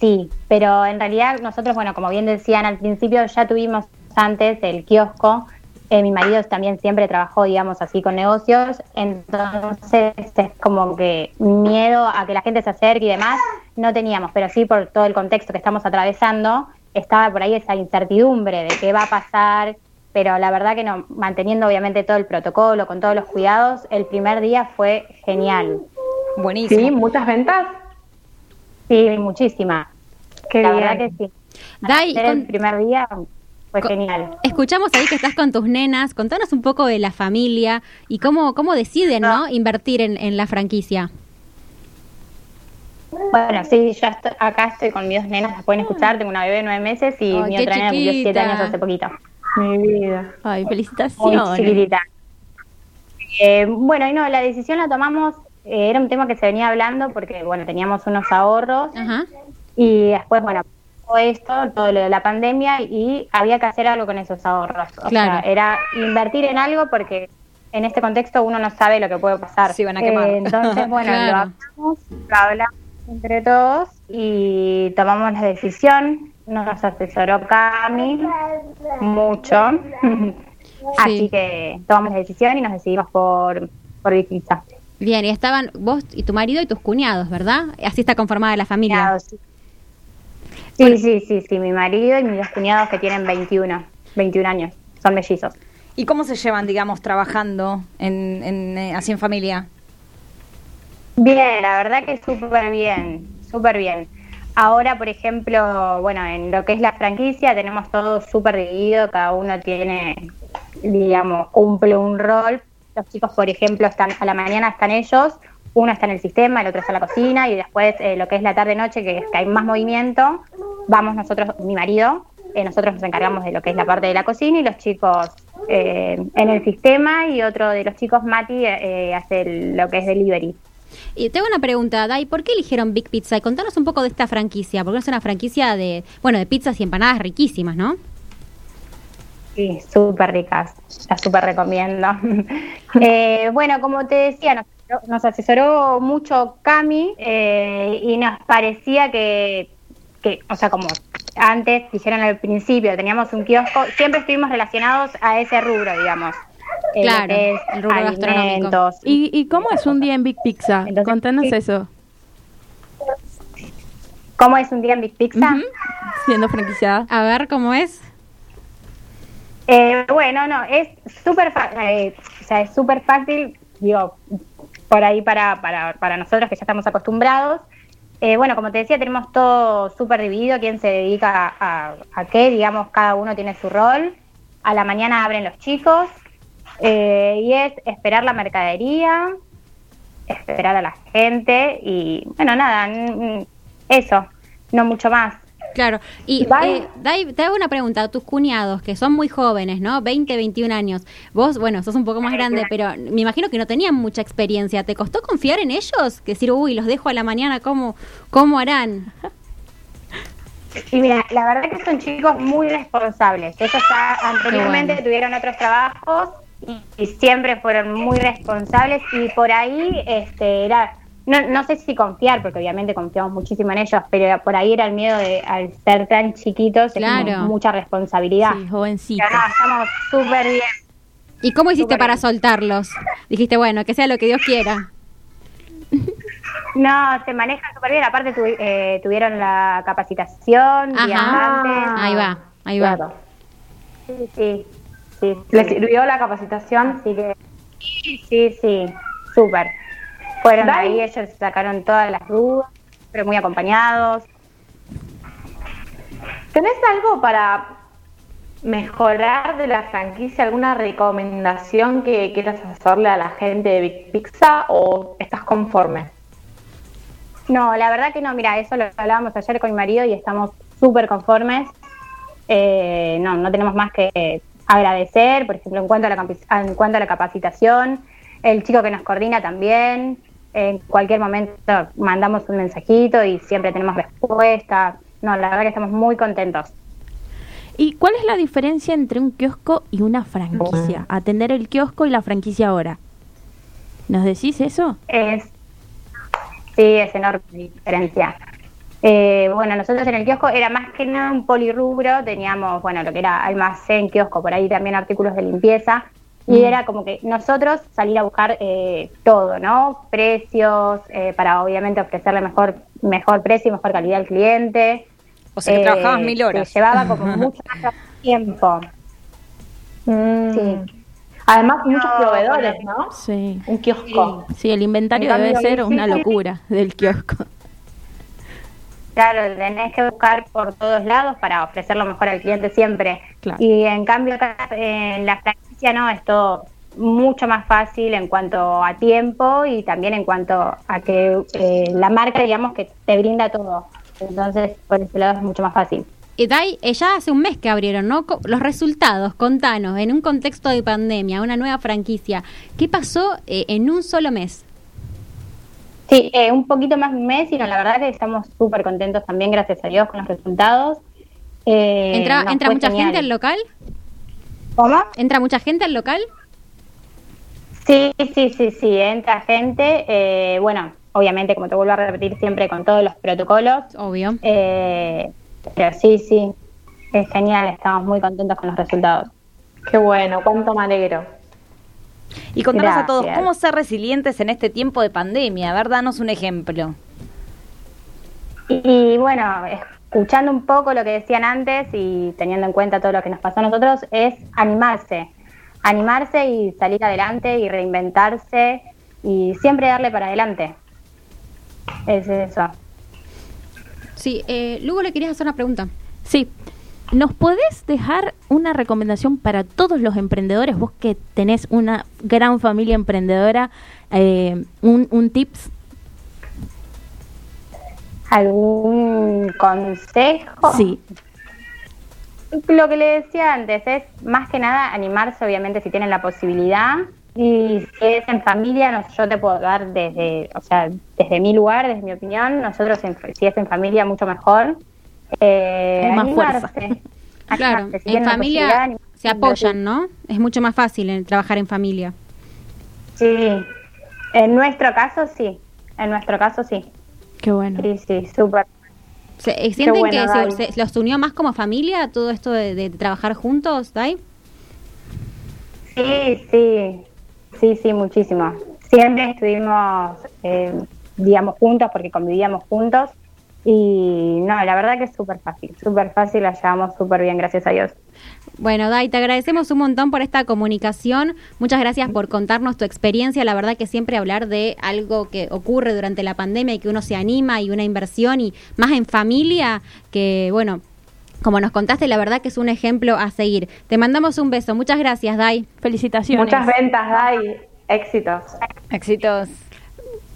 [SPEAKER 8] sí, pero en realidad nosotros, bueno, como bien decían al principio, ya tuvimos antes el kiosco. Eh, mi marido también siempre trabajó, digamos, así con negocios, entonces es como que miedo a que la gente se acerque y demás no teníamos, pero sí por todo el contexto que estamos atravesando, estaba por ahí esa incertidumbre de qué va a pasar, pero la verdad que no, manteniendo obviamente todo el protocolo, con todos los cuidados, el primer día fue genial.
[SPEAKER 5] Buenísimo.
[SPEAKER 6] Sí, muchas ventas.
[SPEAKER 8] Sí, muchísima.
[SPEAKER 6] Qué
[SPEAKER 8] la
[SPEAKER 6] bien.
[SPEAKER 8] verdad que sí.
[SPEAKER 3] Dai,
[SPEAKER 8] el primer día fue genial.
[SPEAKER 3] escuchamos ahí que estás con tus nenas. Contanos un poco de la familia y cómo, cómo deciden ¿no? invertir en, en la franquicia.
[SPEAKER 8] Bueno, sí, yo estoy- acá estoy con mis dos nenas, las pueden escuchar. Tengo una bebé de nueve meses y
[SPEAKER 3] Ay,
[SPEAKER 8] mi otra nena cumplió siete años hace poquito.
[SPEAKER 6] Mi vida.
[SPEAKER 4] Ay,
[SPEAKER 8] Muy
[SPEAKER 4] felicitaciones.
[SPEAKER 8] chiquitita. Eh, bueno, y no, la decisión la tomamos, eh, era un tema que se venía hablando porque, bueno, teníamos unos ahorros
[SPEAKER 3] Ajá.
[SPEAKER 8] y después, bueno, pasó esto, todo lo de la pandemia y había que hacer algo con esos ahorros. O
[SPEAKER 3] Claro.
[SPEAKER 8] sea, era invertir en algo porque en este contexto uno no sabe lo que puede pasar.
[SPEAKER 5] Se iban a quemar.
[SPEAKER 8] Eh, entonces, (laughs) bueno,
[SPEAKER 3] Claro.
[SPEAKER 8] lo hablamos, lo hablamos entre todos y tomamos la decisión. Nos asesoró Cami mucho. (laughs) Así
[SPEAKER 3] Sí.
[SPEAKER 8] que tomamos la decisión y nos decidimos por, por Big Pizza.
[SPEAKER 3] Bien, y estaban vos y tu marido y tus cuñados, ¿verdad? Así está conformada la familia.
[SPEAKER 8] Cuñados, sí. Sí, sí, sí, sí, mi marido y mis dos cuñados que tienen 21, 21 años, son mellizos.
[SPEAKER 5] ¿Y cómo se llevan, digamos, trabajando en, en, eh, así en familia?
[SPEAKER 8] Bien, la verdad que súper bien, súper bien. Ahora, por ejemplo, bueno, en lo que es la franquicia tenemos todo súper dividido, cada uno tiene, digamos, cumple un rol. Los chicos, por ejemplo, están a la mañana están ellos, uno está en el sistema, el otro está en la cocina y después eh, lo que es la tarde-noche, que, es que hay más movimiento, vamos nosotros, mi marido, eh, nosotros nos encargamos de lo que es la parte de la cocina y los chicos eh, en el sistema y otro de los chicos, Mati, eh, hace el- lo que es delivery.
[SPEAKER 3] Y tengo una pregunta, Dai, ¿por qué eligieron Big Pizza? Y contanos un poco de esta franquicia, porque es una franquicia de, bueno, de pizzas y empanadas riquísimas, ¿no?
[SPEAKER 8] Sí, súper ricas, las súper recomiendo. (laughs) Eh, bueno, como te decía, nos, nos asesoró mucho Cami eh, y nos parecía que, que, o sea, como antes dijeron al principio, teníamos un kiosco, siempre estuvimos relacionados a ese rubro, digamos. Eh,
[SPEAKER 3] Claro,
[SPEAKER 8] es
[SPEAKER 3] el rubro gastronómico.
[SPEAKER 4] ¿Y, ¿Y cómo es un día en Big Pizza?
[SPEAKER 8] Entonces,
[SPEAKER 4] Contanos
[SPEAKER 8] sí.
[SPEAKER 4] eso.
[SPEAKER 8] ¿Cómo es un día en Big Pizza?
[SPEAKER 4] Siendo franquiciada.
[SPEAKER 3] A ver cómo es.
[SPEAKER 8] Eh, bueno, no, es súper fa- eh, o sea, es súper fácil, digo, por ahí para, para, para nosotros que ya estamos acostumbrados. Eh, bueno, como te decía, tenemos todo súper dividido, quién se dedica a, a qué, digamos, cada uno tiene su rol. A la mañana abren los chicos eh, y es esperar la mercadería, esperar a la gente y, bueno, nada, eso, no mucho más.
[SPEAKER 3] Claro. Y eh, te hago una pregunta. Tus cuñados, que son muy jóvenes, ¿no? 20, 21 años. Vos, bueno, sos un poco más grande, pero me imagino que no tenían mucha experiencia. ¿Te costó confiar en ellos? Que decir, uy, los dejo a la mañana, ¿cómo, cómo harán?
[SPEAKER 8] Y mira, la verdad que son chicos muy responsables. Ellos ya anteriormente
[SPEAKER 3] bueno.
[SPEAKER 8] tuvieron otros trabajos y, y siempre fueron muy responsables y por ahí este era no, no sé si confiar, porque obviamente confiamos muchísimo en ellos, pero por ahí era el miedo de al ser tan chiquitos, es
[SPEAKER 3] Claro.
[SPEAKER 8] mucha responsabilidad.
[SPEAKER 4] Sí, jovencito.
[SPEAKER 8] Pero no, estamos súper bien.
[SPEAKER 3] ¿Y cómo hiciste
[SPEAKER 8] Súper
[SPEAKER 3] para
[SPEAKER 8] bien.
[SPEAKER 3] soltarlos? Dijiste, bueno, que sea lo que Dios quiera.
[SPEAKER 8] No, se manejan súper bien. Aparte tuvi- eh, tuvieron la capacitación,
[SPEAKER 3] Ajá.
[SPEAKER 8] días antes.
[SPEAKER 3] Ahí va, ahí va.
[SPEAKER 8] Claro. Sí, sí, sí.
[SPEAKER 6] ¿Les sirvió la capacitación?
[SPEAKER 8] Así que sí, sí, sí, súper. Fueron ahí, ellos sacaron todas las dudas, pero muy acompañados.
[SPEAKER 6] ¿Tenés algo para mejorar de la franquicia? ¿Alguna recomendación que quieras hacerle a la gente de Big Pizza o estás conforme?
[SPEAKER 8] No, la verdad que no, mira, eso lo hablábamos ayer con mi marido y estamos súper conformes. Eh, no, no tenemos más que agradecer, por ejemplo, en cuanto, a la, en cuanto a la capacitación, el chico que nos coordina también, en cualquier momento mandamos un mensajito y siempre tenemos respuesta. No, la verdad que estamos muy contentos.
[SPEAKER 4] ¿Y cuál es la diferencia entre un kiosco y una franquicia? Atender el kiosco y la franquicia ahora. ¿Nos decís eso?
[SPEAKER 8] Es, sí, es enorme la diferencia. Eh, bueno, nosotros en el kiosco era más que nada un polirrubro, teníamos, bueno, lo que era almacén, kiosco, por ahí también artículos de limpieza, y era como que nosotros salir a buscar eh, todo, ¿no? Precios, eh, para obviamente ofrecerle mejor, mejor precio y mejor calidad al cliente.
[SPEAKER 5] O sea que
[SPEAKER 8] Eh,
[SPEAKER 5] trabajabas mil
[SPEAKER 8] se
[SPEAKER 5] horas.
[SPEAKER 8] llevaba como (laughs) mucho más tiempo.
[SPEAKER 6] Mm.
[SPEAKER 8] Sí.
[SPEAKER 6] Además, muchos proveedores. ¿no?
[SPEAKER 4] Sí.
[SPEAKER 6] Un kiosco.
[SPEAKER 4] Sí, el inventario
[SPEAKER 8] En
[SPEAKER 4] debe
[SPEAKER 8] cambio,
[SPEAKER 4] ser
[SPEAKER 8] sí,
[SPEAKER 4] una
[SPEAKER 8] sí, sí.
[SPEAKER 4] locura del kiosco.
[SPEAKER 8] Claro, tenés que buscar por todos lados para ofrecer lo mejor al cliente siempre.
[SPEAKER 4] Claro.
[SPEAKER 8] Y en cambio acá en la franquicia no, es todo mucho más fácil en cuanto a tiempo y también en cuanto a que eh, la marca, digamos, que te brinda todo. Entonces, por ese lado es mucho más fácil.
[SPEAKER 3] Y Dai, eh, ya hace un mes que abrieron, ¿no? Los resultados, contanos, en un contexto de pandemia, una nueva franquicia, ¿qué pasó eh, en un solo mes?
[SPEAKER 8] Sí, eh, un poquito más de un mes y no, la verdad que estamos súper contentos también, gracias a Dios, con los resultados. Eh,
[SPEAKER 3] ¿Entra, ¿entra mucha
[SPEAKER 8] genial.
[SPEAKER 3] gente al local?
[SPEAKER 8] ¿Cómo?
[SPEAKER 3] ¿Entra mucha gente al local?
[SPEAKER 8] Sí, sí, sí, sí, entra gente. eh, bueno, obviamente, como te vuelvo a repetir siempre, con todos los protocolos.
[SPEAKER 3] Obvio.
[SPEAKER 8] eh, pero sí, sí, es genial, estamos muy contentos con los resultados.
[SPEAKER 6] Qué bueno, cuánto me alegro.
[SPEAKER 5] Y contanos a todos,
[SPEAKER 8] Gracias.
[SPEAKER 5] ¿cómo ser resilientes en este tiempo de pandemia? A ver, danos un ejemplo.
[SPEAKER 8] Y, y bueno, escuchando un poco lo que decían antes y teniendo en cuenta todo lo que nos pasó a nosotros, es animarse. Animarse y salir adelante y reinventarse y siempre darle para adelante. Es eso.
[SPEAKER 3] Sí, eh, Lugo le querías hacer una pregunta.
[SPEAKER 4] Sí. ¿Nos podés dejar una recomendación para todos los emprendedores? Vos que tenés una gran familia emprendedora, eh, un, un tips.
[SPEAKER 8] ¿Algún consejo?
[SPEAKER 4] Sí.
[SPEAKER 8] Lo que le decía antes es más que nada animarse, obviamente, si tienen la posibilidad. Y si es en familia, no, yo te puedo dar desde, o sea, desde mi lugar, desde mi opinión, nosotros en- si es en familia mucho mejor. Eh,
[SPEAKER 4] más
[SPEAKER 8] animarse. (laughs)
[SPEAKER 4] fuerza.
[SPEAKER 3] Claro,
[SPEAKER 8] si
[SPEAKER 3] en familia se apoyan, ¿no? Es mucho más fácil en trabajar en familia.
[SPEAKER 8] Sí, en nuestro caso sí, en nuestro caso sí,
[SPEAKER 4] Qué bueno.
[SPEAKER 8] sí, sí, súper.
[SPEAKER 3] Se- eh, ¿Sienten
[SPEAKER 6] bueno,
[SPEAKER 3] que
[SPEAKER 6] Dai.
[SPEAKER 3] se, se- los unió más como familia todo esto de, de trabajar juntos, Dai?
[SPEAKER 8] Sí, sí, sí, sí, muchísimo. Siempre estuvimos, eh, digamos, juntos porque convivíamos juntos y no, la verdad que es súper fácil, súper fácil, la llevamos súper bien, gracias a Dios.
[SPEAKER 3] Bueno, Dai, te agradecemos un montón por esta comunicación. Muchas gracias por contarnos tu experiencia. La verdad que siempre hablar de algo que ocurre durante la pandemia y que uno se anima y una inversión y más en familia, que bueno, como nos contaste, la verdad que es un ejemplo a seguir. Te mandamos un beso. Muchas gracias, Dai.
[SPEAKER 4] Felicitaciones.
[SPEAKER 6] Muchas ventas, Dai. Éxitos.
[SPEAKER 5] Éxitos.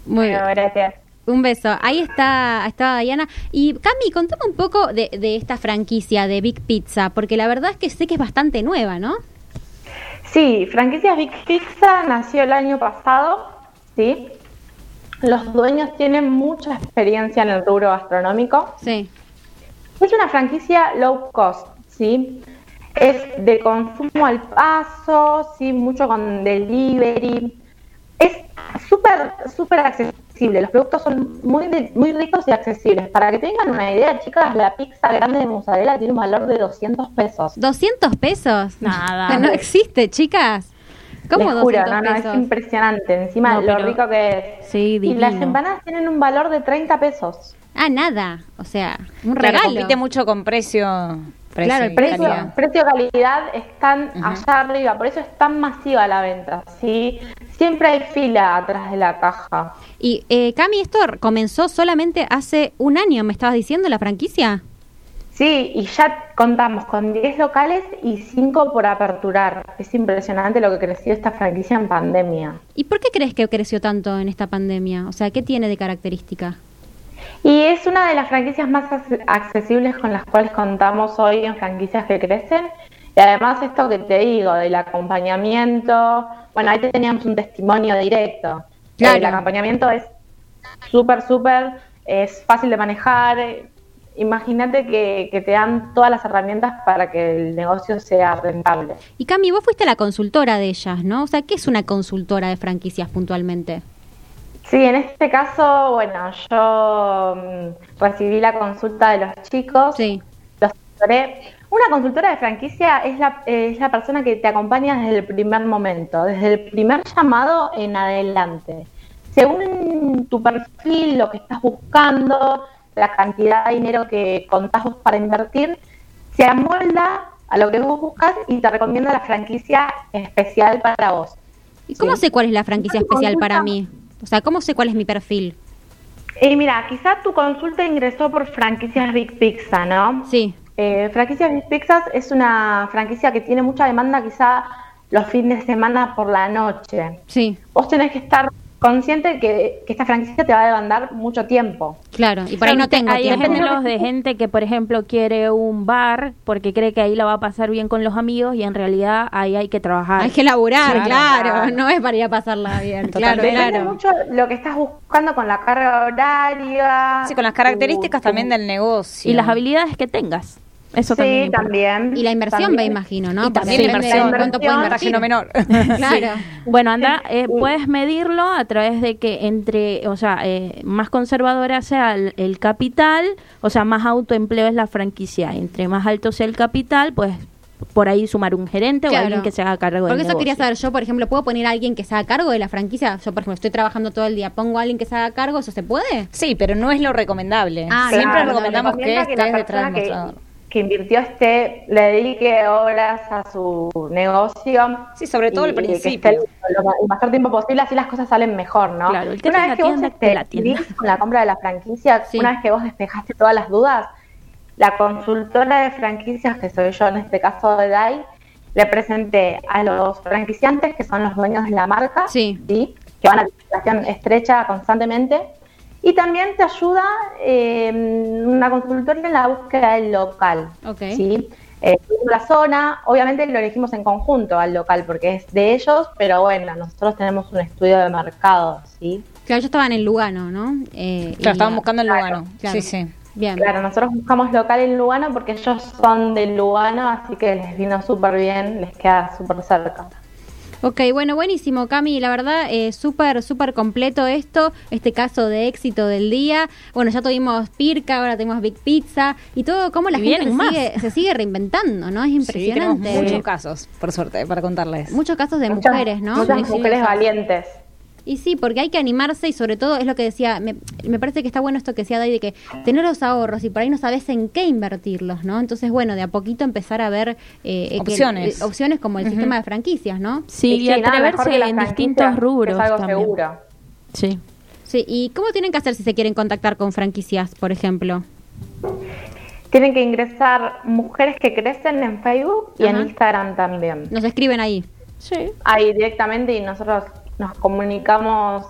[SPEAKER 3] Muy bien.
[SPEAKER 8] Gracias.
[SPEAKER 3] Un beso. Ahí está, estaba Diana. Y Cami, contame un poco de, de esta franquicia de Big Pizza, porque la verdad es que sé que es bastante nueva, ¿no?
[SPEAKER 6] Sí, franquicias Big Pizza nació el año pasado, ¿sí? Los dueños tienen mucha experiencia en el rubro gastronómico.
[SPEAKER 3] Sí.
[SPEAKER 6] Es una franquicia low cost, ¿sí? Es de consumo al paso, ¿sí? Mucho con delivery. Es súper, súper accesible. Los productos son muy, de- muy ricos y accesibles. Para que tengan una idea, chicas, la pizza grande de mozzarella tiene un valor de 200 pesos.
[SPEAKER 3] ¿200 pesos?
[SPEAKER 4] Nada. (laughs)
[SPEAKER 3] No existe, chicas. ¿Cómo
[SPEAKER 6] Les juro,
[SPEAKER 3] 200
[SPEAKER 6] no, no,
[SPEAKER 3] pesos?
[SPEAKER 6] es impresionante. Encima
[SPEAKER 4] No,
[SPEAKER 6] lo
[SPEAKER 4] pero-
[SPEAKER 6] rico que es.
[SPEAKER 4] Sí,
[SPEAKER 6] y
[SPEAKER 4] divino.
[SPEAKER 6] las empanadas tienen un valor de 30 pesos.
[SPEAKER 3] Ah, nada. O sea, un
[SPEAKER 5] Claro,
[SPEAKER 3] regalo.
[SPEAKER 5] compite mucho con precio Precio
[SPEAKER 3] Claro, el
[SPEAKER 6] precio,
[SPEAKER 5] calidad.
[SPEAKER 6] precio calidad están allá arriba, por eso es tan masiva la venta, ¿sí? Siempre hay fila atrás de la caja.
[SPEAKER 3] Y eh, Cami, esto comenzó solamente hace un año, me estabas diciendo, la franquicia.
[SPEAKER 6] Sí, y ya contamos con 10 locales y 5 por aperturar. Es impresionante lo que creció esta franquicia en pandemia.
[SPEAKER 3] ¿Y por qué crees que creció tanto en esta pandemia? O sea, ¿qué tiene de característica?
[SPEAKER 6] Y es una de las franquicias más ac- accesibles con las cuales contamos hoy en franquicias que crecen. Y además esto que te digo, del acompañamiento, bueno, ahí teníamos un testimonio directo.
[SPEAKER 3] Claro.
[SPEAKER 6] El acompañamiento es súper, súper, es fácil de manejar. Imagínate que, que te dan todas las herramientas para que el negocio sea rentable.
[SPEAKER 3] Y Cami, vos fuiste la consultora de ellas, ¿no? O sea, ¿qué es una consultora de franquicias puntualmente?
[SPEAKER 6] Sí, en este caso, bueno, yo mm, recibí la consulta de los chicos,
[SPEAKER 3] Sí.
[SPEAKER 6] los. Una consultora de franquicia es la, es la persona que te acompaña desde el primer momento, desde el primer llamado en adelante. Según tu perfil, lo que estás buscando, la cantidad de dinero que contás vos para invertir, se amolda a lo que vos buscas y te recomienda la franquicia especial para vos.
[SPEAKER 3] ¿Y cómo
[SPEAKER 6] Sí.
[SPEAKER 3] sé cuál es la franquicia especial para mí? O sea, ¿cómo sé cuál es mi perfil?
[SPEAKER 6] Eh, mira, quizá tu consulta ingresó por franquicias Big Pizza, ¿no?
[SPEAKER 3] Sí.
[SPEAKER 6] Eh, franquicias Big Pizzas es una franquicia que tiene mucha demanda quizá los fines de semana por la noche.
[SPEAKER 3] Sí,
[SPEAKER 6] Vos tenés que estar consciente que, que esta franquicia te va a demandar mucho tiempo.
[SPEAKER 3] claro. Y por ahí no tengo
[SPEAKER 4] Hay
[SPEAKER 3] tiempo.
[SPEAKER 4] ejemplos de gente que, por ejemplo, quiere un bar porque cree que ahí la va a pasar bien con los amigos y en realidad ahí hay que trabajar.
[SPEAKER 3] Hay que laburar,
[SPEAKER 5] Claro,
[SPEAKER 3] claro.
[SPEAKER 6] claro.
[SPEAKER 3] No es para ir a pasarla bien. Claro,
[SPEAKER 5] Totalmente.
[SPEAKER 6] Depende
[SPEAKER 3] claro.
[SPEAKER 6] mucho lo que estás buscando con la carga horaria.
[SPEAKER 5] Sí, con las características
[SPEAKER 6] tu-
[SPEAKER 5] también del negocio.
[SPEAKER 4] y las habilidades que tengas. Eso
[SPEAKER 6] Sí,
[SPEAKER 4] también.
[SPEAKER 3] Y la inversión, me
[SPEAKER 6] También.
[SPEAKER 3] imagino, ¿no?
[SPEAKER 5] Y también la
[SPEAKER 3] de
[SPEAKER 5] inversión.
[SPEAKER 3] cuánto puedo
[SPEAKER 6] La
[SPEAKER 3] invertir.
[SPEAKER 5] Menor. (laughs)
[SPEAKER 3] Claro.
[SPEAKER 4] Bueno, anda, eh, puedes medirlo a través de que entre, o sea, eh, más conservadora sea el, el capital, o sea, más autoempleo es la franquicia. Entre más alto sea el capital, pues por ahí sumar un gerente
[SPEAKER 3] Claro.
[SPEAKER 4] o alguien que se haga cargo del
[SPEAKER 3] Porque eso quería saber yo, por ejemplo, ¿puedo poner a alguien que se haga cargo de la franquicia? Yo, por ejemplo, estoy trabajando todo el día, ¿pongo a alguien que se haga cargo? ¿Eso se puede?
[SPEAKER 5] Sí, pero no es lo recomendable.
[SPEAKER 3] Ah,
[SPEAKER 5] Siempre
[SPEAKER 3] claro,
[SPEAKER 5] recomendamos que estés detrás del mostrador.
[SPEAKER 6] Que, invirtió esté, le dedique horas a su negocio.
[SPEAKER 5] Sí, sobre todo al principio.
[SPEAKER 6] ma- el mayor tiempo posible, así las cosas salen mejor, ¿no?
[SPEAKER 4] Claro, el
[SPEAKER 6] una vez que vos este,
[SPEAKER 4] que la
[SPEAKER 6] con la compra de la franquicia,
[SPEAKER 3] Sí.
[SPEAKER 6] una vez que vos despejaste todas las dudas, la consultora de franquicias, que soy yo en este caso de DAI, le presenté a los franquiciantes, que son los dueños de la marca,
[SPEAKER 3] Sí.
[SPEAKER 6] que van a relación estrecha constantemente, y también te ayuda eh, una consultora en la búsqueda del local.
[SPEAKER 3] Ok.
[SPEAKER 6] ¿sí? Eh, la zona, obviamente lo elegimos en conjunto al local porque es de ellos, pero bueno, nosotros tenemos un estudio de mercado, ¿sí?
[SPEAKER 3] Claro, yo estaba en Lugano, ¿no? Eh,
[SPEAKER 5] Claro, estaban buscando el
[SPEAKER 6] Claro,
[SPEAKER 5] Lugano.
[SPEAKER 3] claro.
[SPEAKER 5] Sí, sí.
[SPEAKER 3] Bien.
[SPEAKER 6] Claro, nosotros buscamos local en Lugano porque ellos son de Lugano, así que les vino súper bien, les queda súper cerca.
[SPEAKER 3] Ok, bueno, buenísimo, Cami. La verdad, eh, súper, súper completo esto, este caso de éxito del día. Bueno, ya tuvimos Pirca, ahora tenemos Big Pizza y todo, cómo la
[SPEAKER 4] Y
[SPEAKER 3] gente se
[SPEAKER 4] vienen más.
[SPEAKER 3] sigue, se sigue reinventando, ¿no? Es
[SPEAKER 5] Sí, tenemos
[SPEAKER 3] impresionante.
[SPEAKER 5] muchos casos, por suerte, para contarles.
[SPEAKER 3] Muchos casos de
[SPEAKER 6] Muchas-
[SPEAKER 3] mujeres, ¿no?
[SPEAKER 6] Muchas mujeres valientes.
[SPEAKER 3] Y sí, porque hay que animarse y sobre todo es lo que decía, me, me parece que está bueno esto que decía Dai de que tener los ahorros y por ahí no sabes en qué invertirlos, ¿no? Entonces, bueno, de a poquito empezar a ver eh, eh, que-
[SPEAKER 5] Opciones.
[SPEAKER 3] eh, opciones como el sistema de franquicias, ¿no?
[SPEAKER 4] Sí, y,
[SPEAKER 6] sí,
[SPEAKER 4] atreverse en distintos rubros
[SPEAKER 6] Es algo
[SPEAKER 4] también.
[SPEAKER 6] seguro.
[SPEAKER 4] Sí.
[SPEAKER 3] Sí, ¿y cómo tienen que hacer si se quieren contactar con franquicias, por ejemplo?
[SPEAKER 6] Tienen que ingresar mujeres que crecen en Facebook y
[SPEAKER 3] Ajá.
[SPEAKER 6] en Instagram también.
[SPEAKER 3] Nos escriben ahí.
[SPEAKER 4] Sí.
[SPEAKER 6] Ahí directamente y nosotros nos comunicamos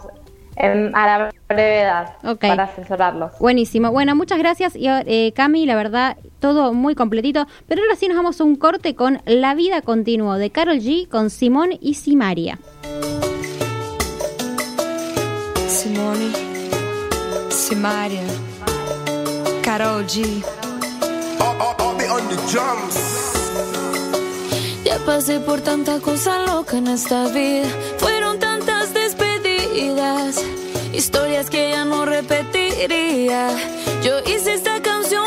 [SPEAKER 6] en- a la brevedad para asesorarlos.
[SPEAKER 3] Buenísimo. Bueno, muchas gracias, y, eh, Cami. La verdad, todo muy completito. Pero ahora sí nos vamos a un corte con La vida continuó de Carol G con Simón y Simaria.
[SPEAKER 9] Simone, Simaria, Carol G.
[SPEAKER 10] Ya pasé por tanta cosa loca en esta vida. Fueron historias que ya no repetiría. Yo hice esta canción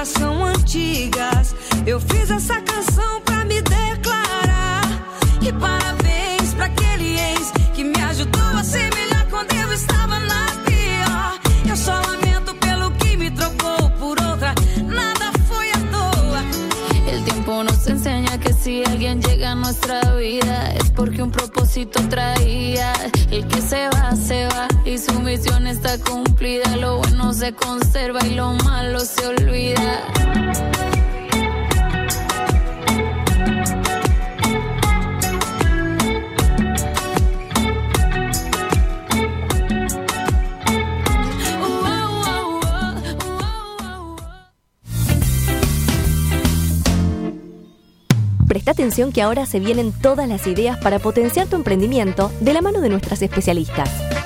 [SPEAKER 9] já são antigas. Eu fiz essa canção
[SPEAKER 10] se conserva y lo malo se olvida.
[SPEAKER 2] Presta atención que ahora se vienen todas las ideas para potenciar tu emprendimiento de la mano de nuestras especialistas.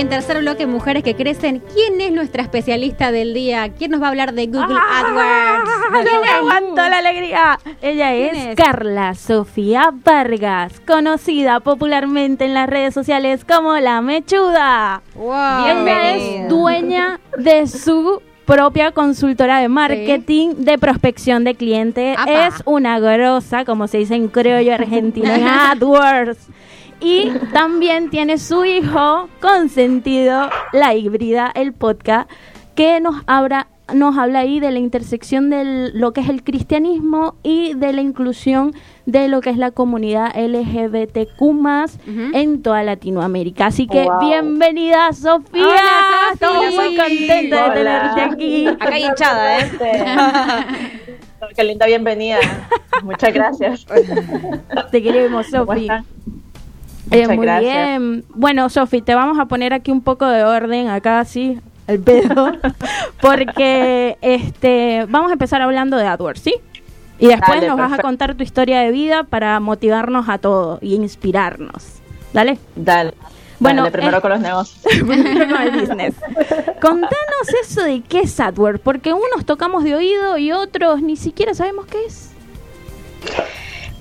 [SPEAKER 3] Bien, tercer bloque, mujeres que crecen. ¿Quién es nuestra especialista del día? ¿Quién nos va a hablar de Google
[SPEAKER 4] ¡Ah!
[SPEAKER 3] AdWords? (laughs)
[SPEAKER 4] ¡No me aguanto la alegría! Ella
[SPEAKER 3] ¿Quién
[SPEAKER 4] es,
[SPEAKER 3] es?
[SPEAKER 4] Carla Sofía Vargas, conocida popularmente en las redes sociales como La Mechuda.
[SPEAKER 3] Wow.
[SPEAKER 4] Ella es dueña de su propia consultora de marketing de prospección de clientes.
[SPEAKER 3] Apa.
[SPEAKER 4] Es una grosa, como se dice en criollo argentino, en (laughs) AdWords. Y también tiene su hijo consentido, la híbrida, el podcast, que nos habla, nos habla ahí de la intersección de lo que es el cristianismo y de la inclusión de lo que es la comunidad LGBTQ en toda Latinoamérica. Así que
[SPEAKER 11] Wow.
[SPEAKER 4] bienvenida, Sofía.
[SPEAKER 3] Hola.
[SPEAKER 4] Estamos muy contentas de tenerte aquí.
[SPEAKER 5] Acá hay hinchada, ¿eh?
[SPEAKER 11] Qué linda bienvenida. Muchas gracias.
[SPEAKER 4] Te queremos,
[SPEAKER 11] ¿Cómo
[SPEAKER 4] Sofi.
[SPEAKER 11] están?
[SPEAKER 4] Eh,
[SPEAKER 11] Muchas
[SPEAKER 4] muy
[SPEAKER 11] gracias.
[SPEAKER 4] bien. Bueno, Sofi, te vamos a poner aquí un poco de orden, acá sí, el pedo, porque este, vamos a empezar hablando de AdWords, ¿sí? Y después
[SPEAKER 11] Dale,
[SPEAKER 4] nos vas a contar tu historia de vida para motivarnos a todos y inspirarnos. ¿Dale?
[SPEAKER 11] Dale.
[SPEAKER 4] Bueno,
[SPEAKER 11] Dale, primero
[SPEAKER 4] eh,
[SPEAKER 11] con los negocios. (laughs)
[SPEAKER 4] Primero con el business. Contanos eso de qué es AdWords, porque unos tocamos de oído y otros ni siquiera sabemos qué es.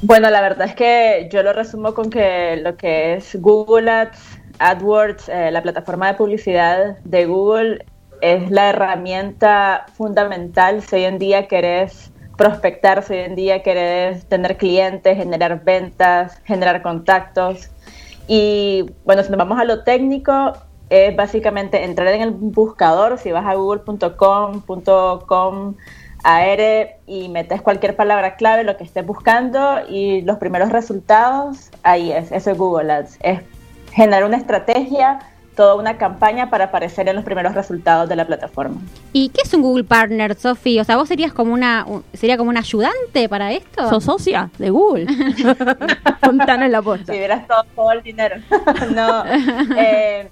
[SPEAKER 11] Bueno, la verdad es que yo lo resumo con que lo que es Google Ads, AdWords, eh, la plataforma de publicidad de Google, es la herramienta fundamental si hoy en día querés prospectar, si hoy en día querés tener clientes, generar ventas, generar contactos. Y bueno, si nos vamos a lo técnico, es básicamente entrar en el buscador, si vas a google.com.com AR y metes cualquier palabra clave, lo que estés buscando y los primeros resultados, ahí es, eso es Google Ads. Es generar una estrategia, toda una campaña para aparecer en los primeros resultados de la plataforma.
[SPEAKER 3] ¿Y qué es un Google Partner, Sofi? O sea, ¿vos serías como una un- sería como un ayudante para esto?
[SPEAKER 4] ¿Sos socia de Google? (laughs) Contanos la posta.
[SPEAKER 11] Si vieras todo, todo el dinero. (laughs) no. eh,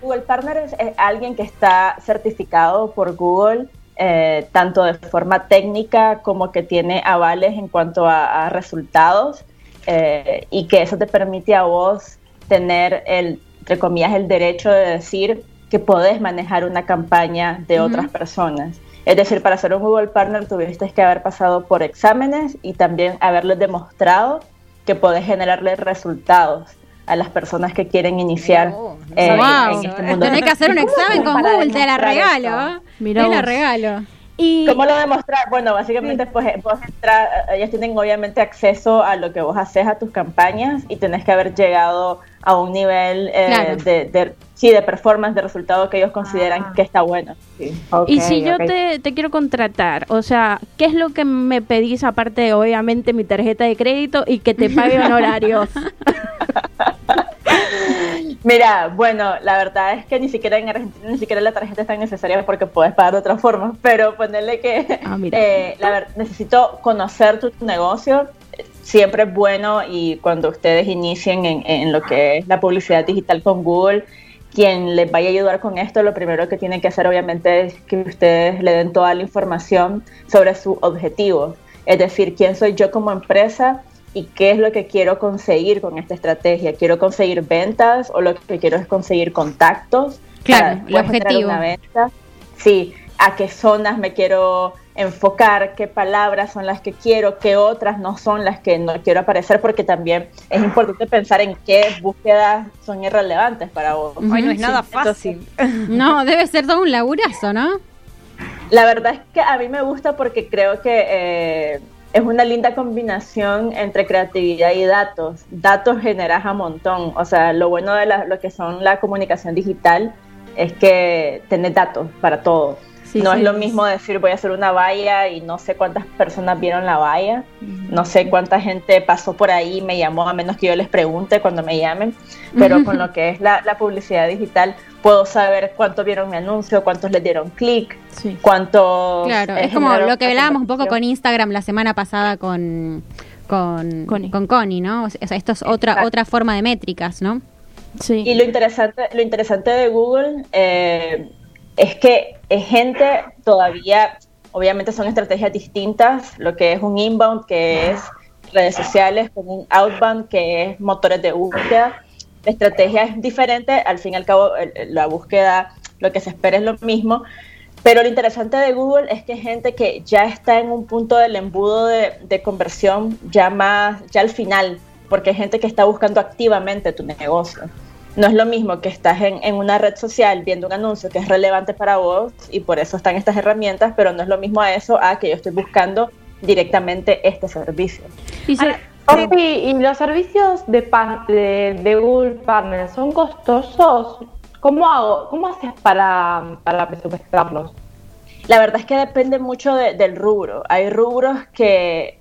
[SPEAKER 11] Google Partner es, es alguien que está certificado por Google, eh, tanto de forma técnica como que tiene avales en cuanto a, a resultados, eh, y que eso te permite a vos tener el, entre comillas, el derecho de decir que podés manejar una campaña de
[SPEAKER 3] Ujú.
[SPEAKER 11] otras personas. Es decir, para ser un Google Partner tuviste que haber pasado por exámenes y también haberles demostrado que podés generarle resultados a las personas que quieren iniciar eh,
[SPEAKER 3] Wow.
[SPEAKER 11] en este mundo.
[SPEAKER 3] Tenés que hacer un (laughs) examen con Google, te la regalo. Te la regalo.
[SPEAKER 4] Y
[SPEAKER 11] ¿Cómo lo demostrar? Bueno, básicamente pues, vos entrar, ellos tienen obviamente acceso a lo que vos haces a tus campañas y tenés que haber llegado a un nivel eh,
[SPEAKER 3] Claro.
[SPEAKER 11] de, de- sí, de performance, de resultado que ellos consideran que está bueno. Sí.
[SPEAKER 4] Y si yo te, te quiero contratar, o sea, ¿qué es lo que me pedís aparte de obviamente mi tarjeta de crédito y que te pague (laughs) honorarios? (laughs)
[SPEAKER 11] Mira, bueno, la verdad es que ni siquiera en Argentina ni siquiera la tarjeta es tan necesaria porque puedes pagar de otra forma, pero ponerle que
[SPEAKER 4] Ah,
[SPEAKER 11] eh, la ver- necesito conocer tu negocio. Siempre es bueno y cuando ustedes inicien en, en lo que es la publicidad digital con Google, quien les vaya a ayudar con esto, lo primero que tiene que hacer obviamente es que ustedes le den toda la información sobre su objetivo, es decir, quién soy yo como empresa y qué es lo que quiero conseguir con esta estrategia. ¿Quiero conseguir ventas o lo que quiero es conseguir contactos?
[SPEAKER 3] Claro, el objetivo.
[SPEAKER 11] Una venta? Sí, a qué zonas me quiero enfocar, qué palabras son las que quiero, qué otras no son las que no quiero aparecer, porque también es importante pensar en qué búsquedas son irrelevantes para vos.
[SPEAKER 5] no es nada fácil.
[SPEAKER 3] no, debe ser todo un laburazo, ¿no?
[SPEAKER 11] La verdad es que a mí me gusta porque creo que eh, es una linda combinación entre creatividad y datos. Datos generas a montón. O sea, lo bueno de lo que son la comunicación digital es que tenés datos para todo no es lo mismo decir voy a hacer una valla y no sé cuántas personas vieron la valla, no sé cuánta gente pasó por ahí y me llamó, a menos que yo les pregunte cuando me llamen, pero con lo que es la, publicidad digital puedo saber cuántos vieron mi anuncio, cuántos le dieron clic, cuántos...
[SPEAKER 3] Claro, es como lo que hablábamos un poco con Instagram la semana pasada con... Con Connie. con Connie, ¿no? O sea, esto es otra, otra forma de métricas, ¿no?
[SPEAKER 11] Sí. Y lo interesante, lo interesante de Google eh, es que es gente todavía, obviamente son estrategias distintas, lo que es un inbound, que es redes sociales, con un outbound, que es motores de búsqueda. La estrategia es diferente, al fin y al cabo la búsqueda, lo que se espera es lo mismo, pero lo interesante de Google es que gente que ya está en un punto del embudo de, de conversión ya más, ya al final, porque hay gente que está buscando activamente tu negocio no es lo mismo que estás en, una red social viendo un anuncio que es relevante para vos y por eso están estas herramientas, pero no es lo mismo a eso a que yo estoy buscando directamente este servicio.
[SPEAKER 6] Y, ¿y los servicios de, de, Google Partners son costosos? ¿Cómo hago? ¿Cómo haces para, para presupuestarlos?
[SPEAKER 11] La verdad es que depende mucho del rubro. Hay rubros que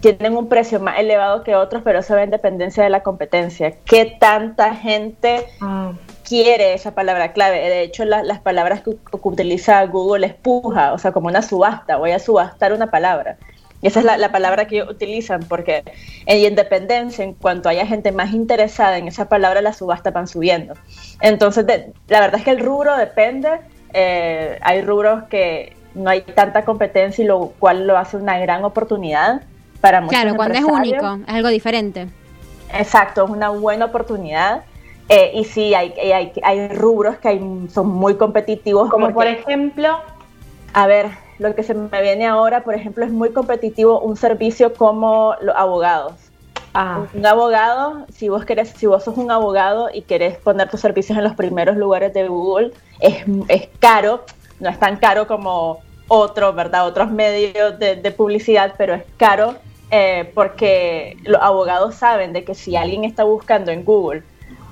[SPEAKER 11] tienen un precio más elevado que otros, pero eso va en dependencia de la competencia. ¿Qué tanta gente ah. quiere esa palabra clave? De hecho, las palabras que, utiliza Google es puja, o sea, como una subasta. Voy a subastar una palabra. Y esa es la, palabra que utilizan, porque en independencia, en cuanto haya gente más interesada en esa palabra, las subastas van subiendo. Entonces, la verdad es que el rubro depende. Eh, hay rubros que no hay tanta competencia y lo cual lo hace una gran oportunidad para muchos
[SPEAKER 3] Claro, cuando es único, es algo diferente.
[SPEAKER 11] Exacto, es una buena oportunidad. Eh, y sí, hay, hay, hay, rubros que hay, son muy competitivos.
[SPEAKER 6] Como por ejemplo.
[SPEAKER 11] A ver, lo que se me viene ahora, por ejemplo, es muy competitivo un servicio como los abogados. Ah. Un abogado, si vos querés, si vos sos un abogado y querés poner tus servicios en los primeros lugares de Google, es, es caro, no es tan caro como otros, ¿verdad? Otros medios de, de publicidad, pero es caro eh, porque los abogados saben de que si alguien está buscando en Google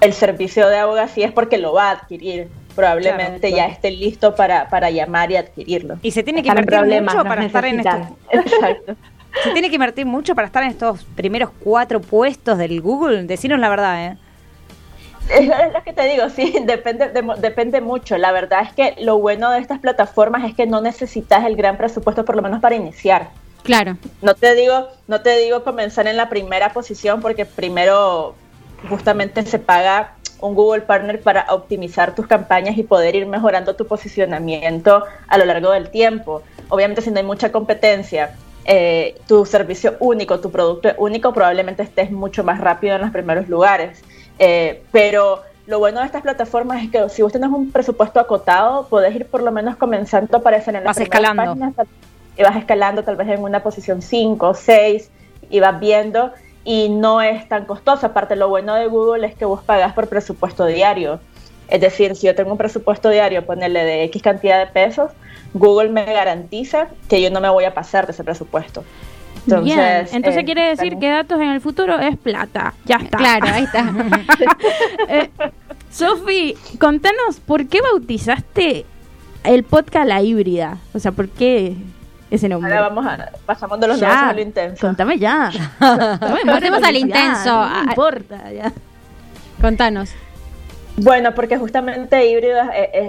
[SPEAKER 11] el servicio de abogacía es porque lo va a adquirir. Probablemente ya esté listo para, para llamar y adquirirlo.
[SPEAKER 5] Y se tiene que invertir mucho para estar en estos... Exacto. (laughs) Se tiene que invertir mucho para estar en estos primeros cuatro puestos del Google. Decinos la verdad, ¿eh?
[SPEAKER 11] Es lo que te digo, sí, (laughs) depende, depende mucho. La verdad es que lo bueno de estas plataformas es que no necesitas el gran presupuesto, por lo menos para iniciar.
[SPEAKER 3] Claro.
[SPEAKER 11] No te digo, no te digo comenzar en la primera posición porque primero justamente se paga un Google Partner para optimizar tus campañas y poder ir mejorando tu posicionamiento a lo largo del tiempo. Obviamente si no hay mucha competencia, eh, tu servicio único, tu producto único, probablemente estés mucho más rápido en los primeros lugares. Eh, pero lo bueno de estas plataformas es que si vos tenés un presupuesto acotado, podés ir por lo menos comenzando a aparecer en las
[SPEAKER 5] escalando
[SPEAKER 11] y vas escalando tal vez en una posición 5 o 6 y vas viendo y no es tan costoso. Aparte, lo bueno de Google es que vos pagas por presupuesto diario. Es decir, si yo tengo un presupuesto diario, ponerle de X cantidad de pesos, Google me garantiza que yo no me voy a pasar de ese presupuesto.
[SPEAKER 4] Entonces, Entonces eh, quiere decir que datos en el futuro es plata. Ya está.
[SPEAKER 3] Claro, ahí está. (laughs)
[SPEAKER 4] eh, Sofi, contanos, ¿por qué bautizaste el podcast La Híbrida? O sea, ¿por qué ese nombre.
[SPEAKER 11] Ahora vamos a, pasamos de los ya, a lo intenso.
[SPEAKER 4] Contame ya. (laughs)
[SPEAKER 3] Pasemos al intenso.
[SPEAKER 4] No importa, ya.
[SPEAKER 3] Contanos.
[SPEAKER 11] Bueno, porque justamente híbrido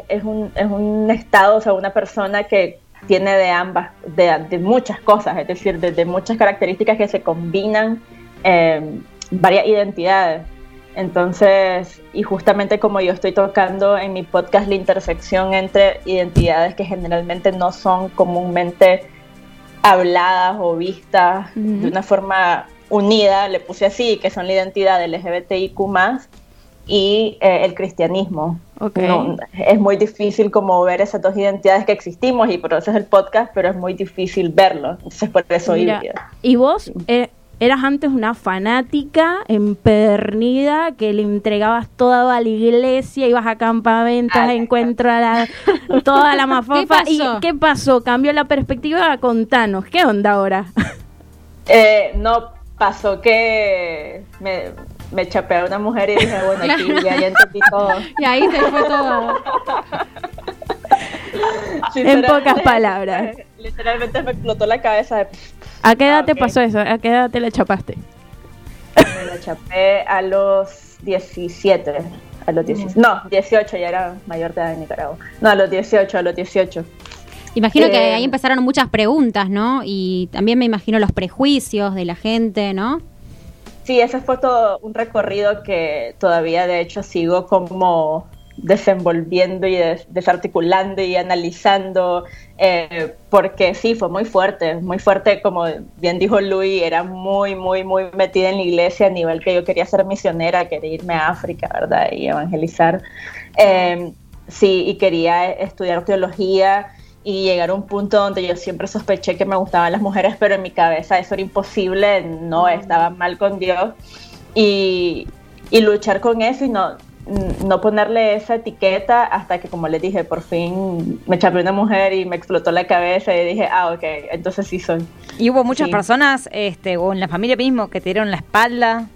[SPEAKER 11] es, un, es un estado, o sea, una persona que tiene de ambas, de, muchas cosas, es decir, de, muchas características que se combinan, eh, varias identidades. Entonces, y justamente como yo estoy tocando en mi podcast la intersección entre identidades que generalmente no son comúnmente habladas o vistas de una forma unida, le puse así, que son la identidad LGBTIQ y eh, el cristianismo. es muy difícil como ver esas dos identidades que existimos y por eso es el podcast, pero es muy difícil verlo. Entonces por eso
[SPEAKER 4] Mira, ¿Y vos eh, eras antes una fanática empedernida que le entregabas toda a la iglesia, ibas a campamentos, a encuentro a la, toda la (laughs) mafafa? ¿Y qué pasó? ¿Cambió la perspectiva? Contanos, ¿qué onda ahora?
[SPEAKER 11] Eh, no, pasó que me, me chapé a una mujer y dije, bueno, aquí ya, entendí todo. (laughs)
[SPEAKER 3] Y ahí se fue todo. (laughs)
[SPEAKER 4] en pocas palabras.
[SPEAKER 11] Literalmente me explotó la cabeza. De,
[SPEAKER 4] ¿A qué edad te pasó eso? ¿A qué edad te la chapaste?
[SPEAKER 11] Me la chapé a los 17. A los 17. No, 18, ya era mayor de edad en Nicaragua. No, a los 18, a los 18.
[SPEAKER 3] Imagino que ahí eh, empezaron muchas preguntas, ¿no? Y también me imagino los prejuicios de la gente, ¿no?
[SPEAKER 11] Sí, ese fue todo un recorrido que todavía de hecho sigo como desenvolviendo y desarticulando y analizando, eh, porque sí, fue muy fuerte, muy fuerte, como bien dijo Luis, era muy, muy, muy metida en la iglesia a nivel que yo quería ser misionera, quería irme a África, ¿verdad? Y evangelizar. Eh, sí, y quería estudiar teología y llegar a un punto donde yo siempre sospeché que me gustaban las mujeres, pero en mi cabeza eso era imposible, no estaba mal con Dios. Y, y luchar con eso y no, no ponerle esa etiqueta hasta que, como les dije, por fin me chapé una mujer y me explotó la cabeza y dije, ah, ok, entonces sí soy.
[SPEAKER 5] ¿Y hubo muchas personas, este, o en la familia mismo, que te dieron la espalda?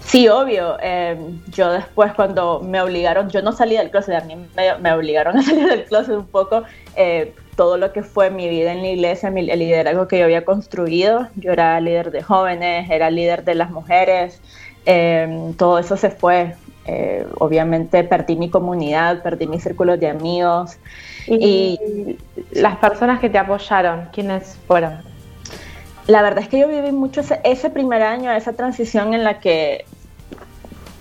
[SPEAKER 11] Sí, obvio. Eh, yo después cuando me obligaron, yo no salí del closet, a mí me, obligaron a (laughs) salir del closet un poco. Eh, todo lo que fue mi vida en la iglesia, el liderazgo que yo había construido. Yo era líder de jóvenes, era líder de las mujeres. Eh, todo eso se fue. Obviamente perdí mi comunidad, perdí mi círculo de amigos.
[SPEAKER 6] y las personas que te apoyaron, ¿quiénes fueron?
[SPEAKER 11] la verdad es que yo viví mucho ese, primer año, esa transición en la que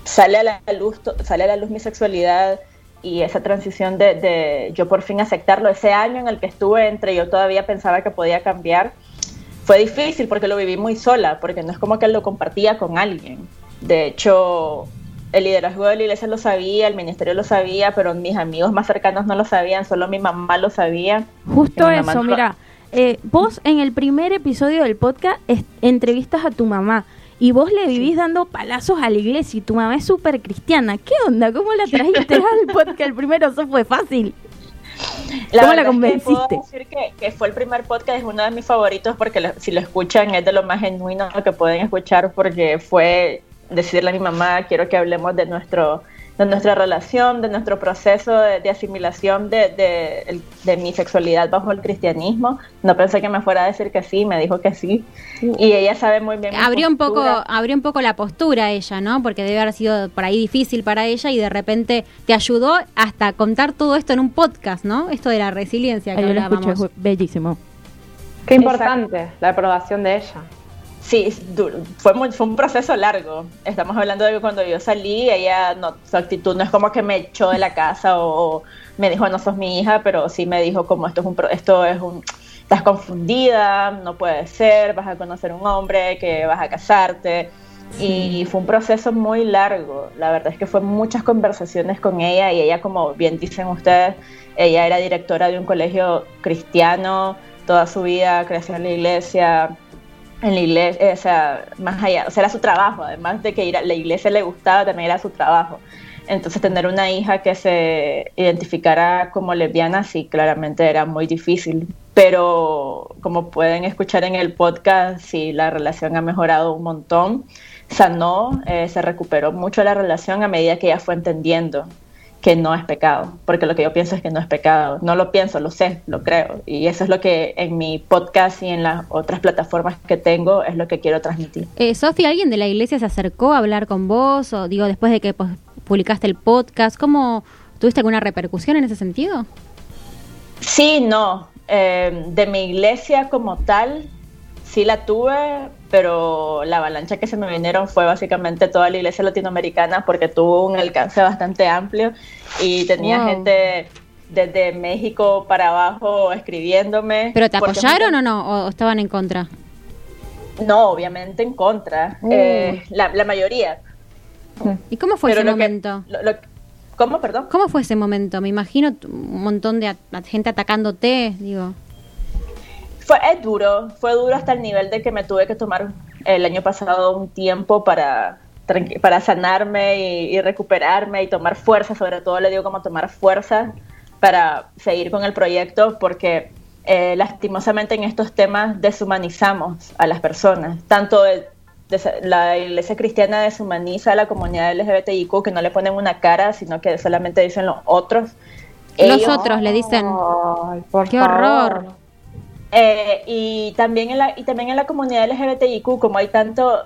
[SPEAKER 11] sale a la luz, sale a la luz mi sexualidad y esa transición de, yo por fin aceptarlo, ese año en el que estuve entre yo todavía pensaba que podía cambiar, fue difícil porque lo viví muy sola, porque no es como que lo compartía con alguien. De hecho, el liderazgo de la iglesia lo sabía, el ministerio lo sabía, pero mis amigos más cercanos no lo sabían, solo mi mamá lo sabía.
[SPEAKER 4] Justo eso, mira. Eh, vos en el primer episodio del podcast entrevistas a tu mamá y vos le vivís dando palazos a la iglesia y tu mamá es súper cristiana. ¿Qué onda? ¿Cómo la (laughs) trajiste al podcast? El primero, eso fue fácil. ¿Cómo la convenciste?
[SPEAKER 11] decir que, fue el primer podcast, es uno de mis favoritos porque si lo escuchan es de lo más genuino que pueden escuchar porque fue decirle a mi mamá, quiero que hablemos de nuestro de nuestra relación, de nuestro proceso de, asimilación de, de, mi sexualidad bajo el cristianismo. No pensé que me fuera a decir que sí, me dijo que sí. Y ella sabe muy bien.
[SPEAKER 3] Abrió un poco, abrió un poco la postura ella, ¿no? Porque debe haber sido por ahí difícil para ella y de repente te ayudó hasta contar todo esto en un podcast, ¿no? Esto de la resiliencia que
[SPEAKER 4] hablábamos. bellísimo.
[SPEAKER 6] Qué importante la aprobación de ella.
[SPEAKER 11] Sí, fue, fue un proceso largo. Estamos hablando de que cuando yo salí, ella, no, su actitud no es como que me echó de la casa o, me dijo, no sos mi hija, pero sí me dijo como esto es un, esto es un, estás confundida, no puede ser, vas a conocer un hombre, que vas a casarte. Y fue un proceso muy largo. La verdad es que fue muchas conversaciones con ella y ella, como bien dicen ustedes, ella era directora de un colegio cristiano, toda su vida creció en la iglesia, en la iglesia, eh, o sea, más allá, o sea, era su trabajo, además de que ir a la iglesia le gustaba, también era su trabajo. Entonces tener una hija que se identificara como lesbiana sí, claramente era muy difícil, pero como pueden escuchar en el podcast, sí, la relación ha mejorado un montón, sanó, eh, se recuperó mucho la relación a medida que ella fue entendiendo que no es pecado, porque lo que yo pienso es que no es pecado. No lo pienso, lo sé, lo creo. Y eso es lo que en mi podcast y en las otras plataformas que tengo es lo que quiero transmitir.
[SPEAKER 3] Eh, Sofía, ¿alguien de la iglesia se acercó a hablar con vos? O digo, después de que pues, publicaste el podcast, ¿cómo tuviste alguna repercusión en ese sentido?
[SPEAKER 11] Sí, no. Eh, de mi iglesia como tal, sí la tuve, pero la avalancha que se me vinieron fue básicamente toda la iglesia latinoamericana porque tuvo un alcance bastante amplio y tenía
[SPEAKER 3] Wow.
[SPEAKER 11] gente desde México para abajo escribiéndome.
[SPEAKER 3] ¿Pero te apoyaron o no? ¿O estaban en contra?
[SPEAKER 11] No, obviamente en contra.
[SPEAKER 3] Uh.
[SPEAKER 11] Eh, la, la mayoría.
[SPEAKER 3] ¿Y cómo fue
[SPEAKER 11] Pero
[SPEAKER 3] ese
[SPEAKER 11] lo que-
[SPEAKER 3] momento?
[SPEAKER 11] lo- lo- ¿Cómo, perdón?
[SPEAKER 3] ¿Cómo fue ese momento? Me imagino un montón de gente atacándote, digo.
[SPEAKER 11] Fue es duro, fue duro hasta el nivel de que me tuve que tomar el año pasado un tiempo para, para sanarme y, y recuperarme y tomar fuerza, sobre todo le digo como tomar fuerza para seguir con el proyecto porque eh, lastimosamente en estos temas deshumanizamos a las personas, tanto el- la iglesia cristiana deshumaniza a la comunidad LGBTIQ que no le ponen una cara, sino que solamente dicen los otros.
[SPEAKER 3] Los otros le dicen. ¡Qué
[SPEAKER 6] favor.
[SPEAKER 3] horror!
[SPEAKER 11] Eh, y también en la y también en la comunidad LGBTIQ como hay tanto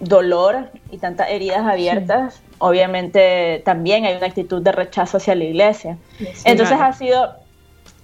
[SPEAKER 11] dolor y tantas heridas abiertas obviamente también hay una actitud de rechazo hacia la iglesia entonces ha sido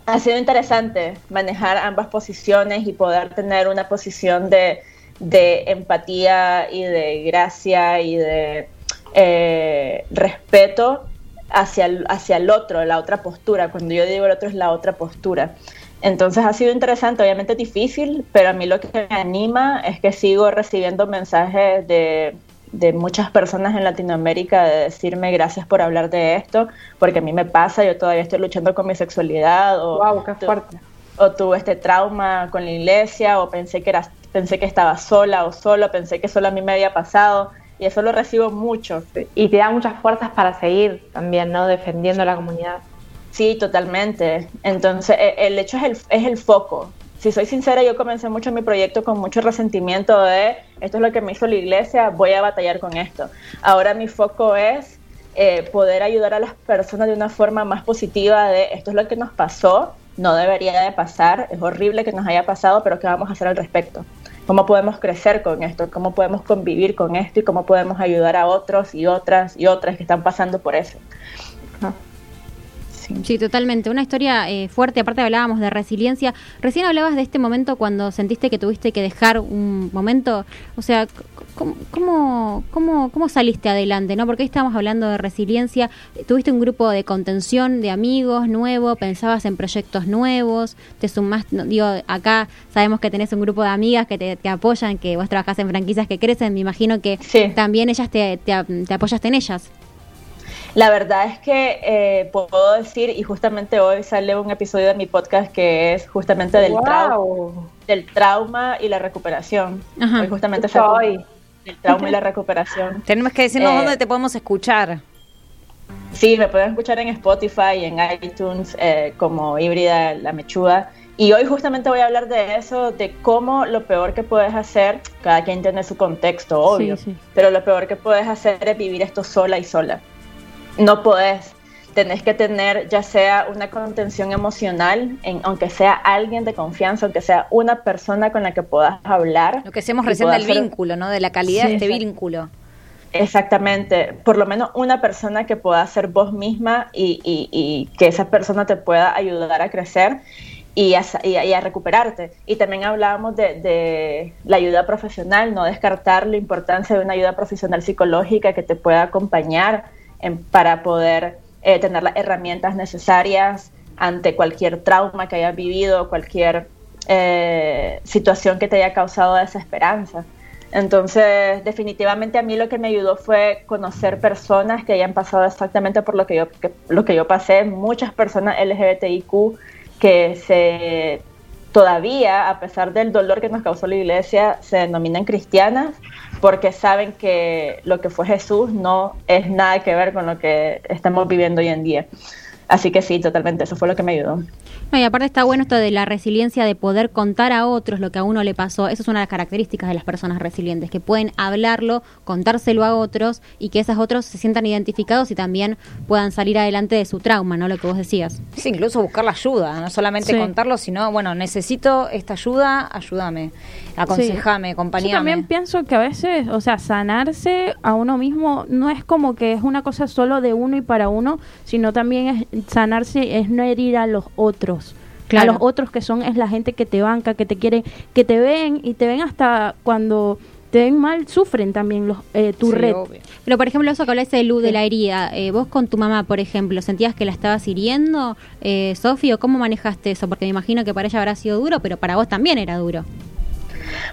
[SPEAKER 11] ha sido interesante manejar ambas posiciones y poder tener una posición de, de empatía y de gracia y de eh, respeto hacia el, hacia el otro, la otra postura. Cuando yo digo el otro es la otra postura. Entonces ha sido interesante, obviamente difícil, pero a mí lo que me anima es que sigo recibiendo mensajes de, de muchas personas en Latinoamérica de decirme gracias por hablar de esto, porque a mí me pasa, yo todavía estoy luchando con mi sexualidad o,
[SPEAKER 6] Wow, qué
[SPEAKER 11] tu-
[SPEAKER 6] fuerte.
[SPEAKER 11] o tuve este trauma con la iglesia o pensé que era pensé que estaba sola o solo, pensé que solo a mí me había pasado y eso lo recibo mucho.
[SPEAKER 6] Y te da muchas fuerzas para seguir también, ¿no? Defendiendo la comunidad.
[SPEAKER 11] Sí, totalmente. Entonces, e- el hecho es el, es el foco. Si soy sincera, yo comencé mucho mi proyecto con mucho resentimiento de esto es lo que me hizo la iglesia, voy a batallar con esto. Ahora mi foco es eh, poder ayudar a las personas de una forma más positiva de esto es lo que nos pasó, no debería de pasar, es horrible que nos haya pasado, pero ¿qué vamos a hacer al respecto? ¿Cómo podemos crecer con esto? ¿Cómo podemos convivir con esto? ¿Y cómo podemos ayudar a otros y otras y otras que están pasando por eso?
[SPEAKER 3] Sí, totalmente. Una historia eh, fuerte. Aparte hablábamos de resiliencia. Recién hablabas de este momento cuando sentiste que tuviste que dejar un momento. O sea, ¿cómo, cómo, cómo, cómo saliste adelante? ¿no? Porque ahí estábamos hablando de resiliencia. Tuviste un grupo de contención de amigos nuevo, pensabas en proyectos nuevos, te sumaste, no, digo, acá sabemos que tenés un grupo de amigas que te, te apoyan, que vos trabajás en franquicias que crecen. Me imagino que también ellas te, te, te apoyaste en ellas.
[SPEAKER 11] La verdad es que eh, puedo decir, y justamente hoy sale un episodio de mi podcast que es justamente del,
[SPEAKER 6] Wow.
[SPEAKER 11] trau- del trauma y la recuperación.
[SPEAKER 3] Ajá.
[SPEAKER 11] Hoy justamente
[SPEAKER 6] hoy.
[SPEAKER 11] del trauma y la recuperación.
[SPEAKER 5] Tenemos que decirnos
[SPEAKER 11] Eh,
[SPEAKER 5] dónde te podemos escuchar.
[SPEAKER 11] Sí, me pueden escuchar en Spotify y en iTunes eh, como híbrida la mechuda. Y hoy justamente voy a hablar de eso, de cómo lo peor que puedes hacer, cada quien tiene su contexto, obvio,
[SPEAKER 4] Sí, sí.
[SPEAKER 11] pero lo peor que puedes hacer es vivir esto sola y sola. No podés, tenés que tener ya sea una contención emocional, en, aunque sea alguien de confianza, aunque sea una persona con la que puedas hablar.
[SPEAKER 5] Lo que
[SPEAKER 11] y
[SPEAKER 5] recién del vínculo, ¿no? De la calidad
[SPEAKER 11] Sí,
[SPEAKER 5] de este vínculo.
[SPEAKER 11] Exactamente, por lo menos una persona que pueda ser vos misma y, y- y que esa persona te pueda ayudar a crecer y a, sa- y a- y a recuperarte. Y también hablábamos de, de la ayuda profesional, no descartar la importancia de una ayuda profesional psicológica que te pueda acompañar para poder eh, tener las herramientas necesarias ante cualquier trauma que hayas vivido, cualquier eh, situación que te haya causado desesperanza. Entonces, definitivamente a mí lo que me ayudó fue conocer personas que hayan pasado exactamente por lo que yo, lo que yo pasé, muchas personas LGBTIQ que se todavía, a pesar del dolor que nos causó la iglesia, se denominan cristianas porque saben que lo que fue Jesús no es nada que ver con lo que estamos viviendo hoy en día. Así que sí, totalmente, eso fue lo que me ayudó.
[SPEAKER 3] No, y aparte está bueno esto de la resiliencia, de poder contar a otros lo que a uno le pasó. Eso es una de las características de las personas resilientes, que pueden hablarlo, contárselo a otros y que esos otros se sientan identificados y también puedan salir adelante de su trauma, ¿no? Lo que vos decías.
[SPEAKER 5] Sí, incluso buscar la ayuda, no solamente
[SPEAKER 3] Sí.
[SPEAKER 5] contarlo, sino, bueno, necesito esta ayuda, ayúdame, aconsejame,
[SPEAKER 4] Yo
[SPEAKER 5] acompañame.
[SPEAKER 4] también pienso que a veces, o sea, sanarse a uno mismo no es como que es una cosa solo de uno y para uno, sino también es sanarse es no herir a los otros. A los otros que son es la gente que te banca, que te quiere, que te ven y te ven hasta cuando te ven mal, sufren también los, eh, tu red.
[SPEAKER 3] Pero, por ejemplo, eso que hablaste de luz de la herida, eh, vos con tu mamá, por ejemplo, ¿sentías que la estabas hiriendo, eh, Sofi, o cómo manejaste eso? Porque me imagino que para ella habrá sido duro, pero para vos también era duro.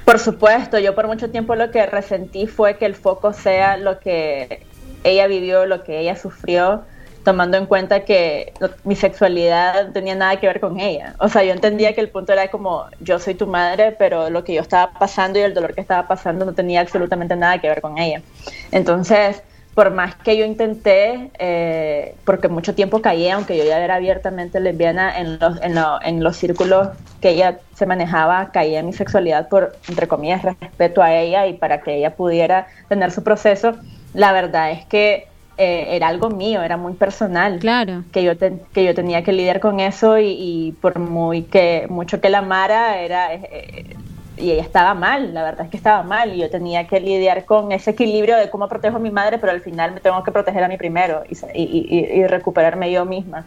[SPEAKER 11] Por supuesto, yo por mucho tiempo lo que resentí fue que el foco sea lo que ella vivió, lo que ella sufrió, tomando en cuenta que mi sexualidad no tenía nada que ver con ella. O sea, yo entendía que el punto era como, yo soy tu madre, pero lo que yo estaba pasando y el dolor que estaba pasando no tenía absolutamente nada que ver con ella. Entonces, por más que yo intenté, eh, porque mucho tiempo caía, aunque yo ya era abiertamente lesbiana, en los, en, en los círculos que ella se manejaba, caía mi sexualidad por, entre comillas, respeto a ella y para que ella pudiera tener su proceso. La verdad es que eh, era algo mío, era muy personal.
[SPEAKER 3] Claro.
[SPEAKER 11] Que yo, que yo tenía que lidiar con eso y, por muy que mucho que la amara, era, eh, eh, y ella estaba mal, la verdad es que estaba mal, y yo tenía que lidiar con ese equilibrio de cómo protejo a mi madre, pero al final me tengo que proteger a mí primero y, recuperarme yo misma.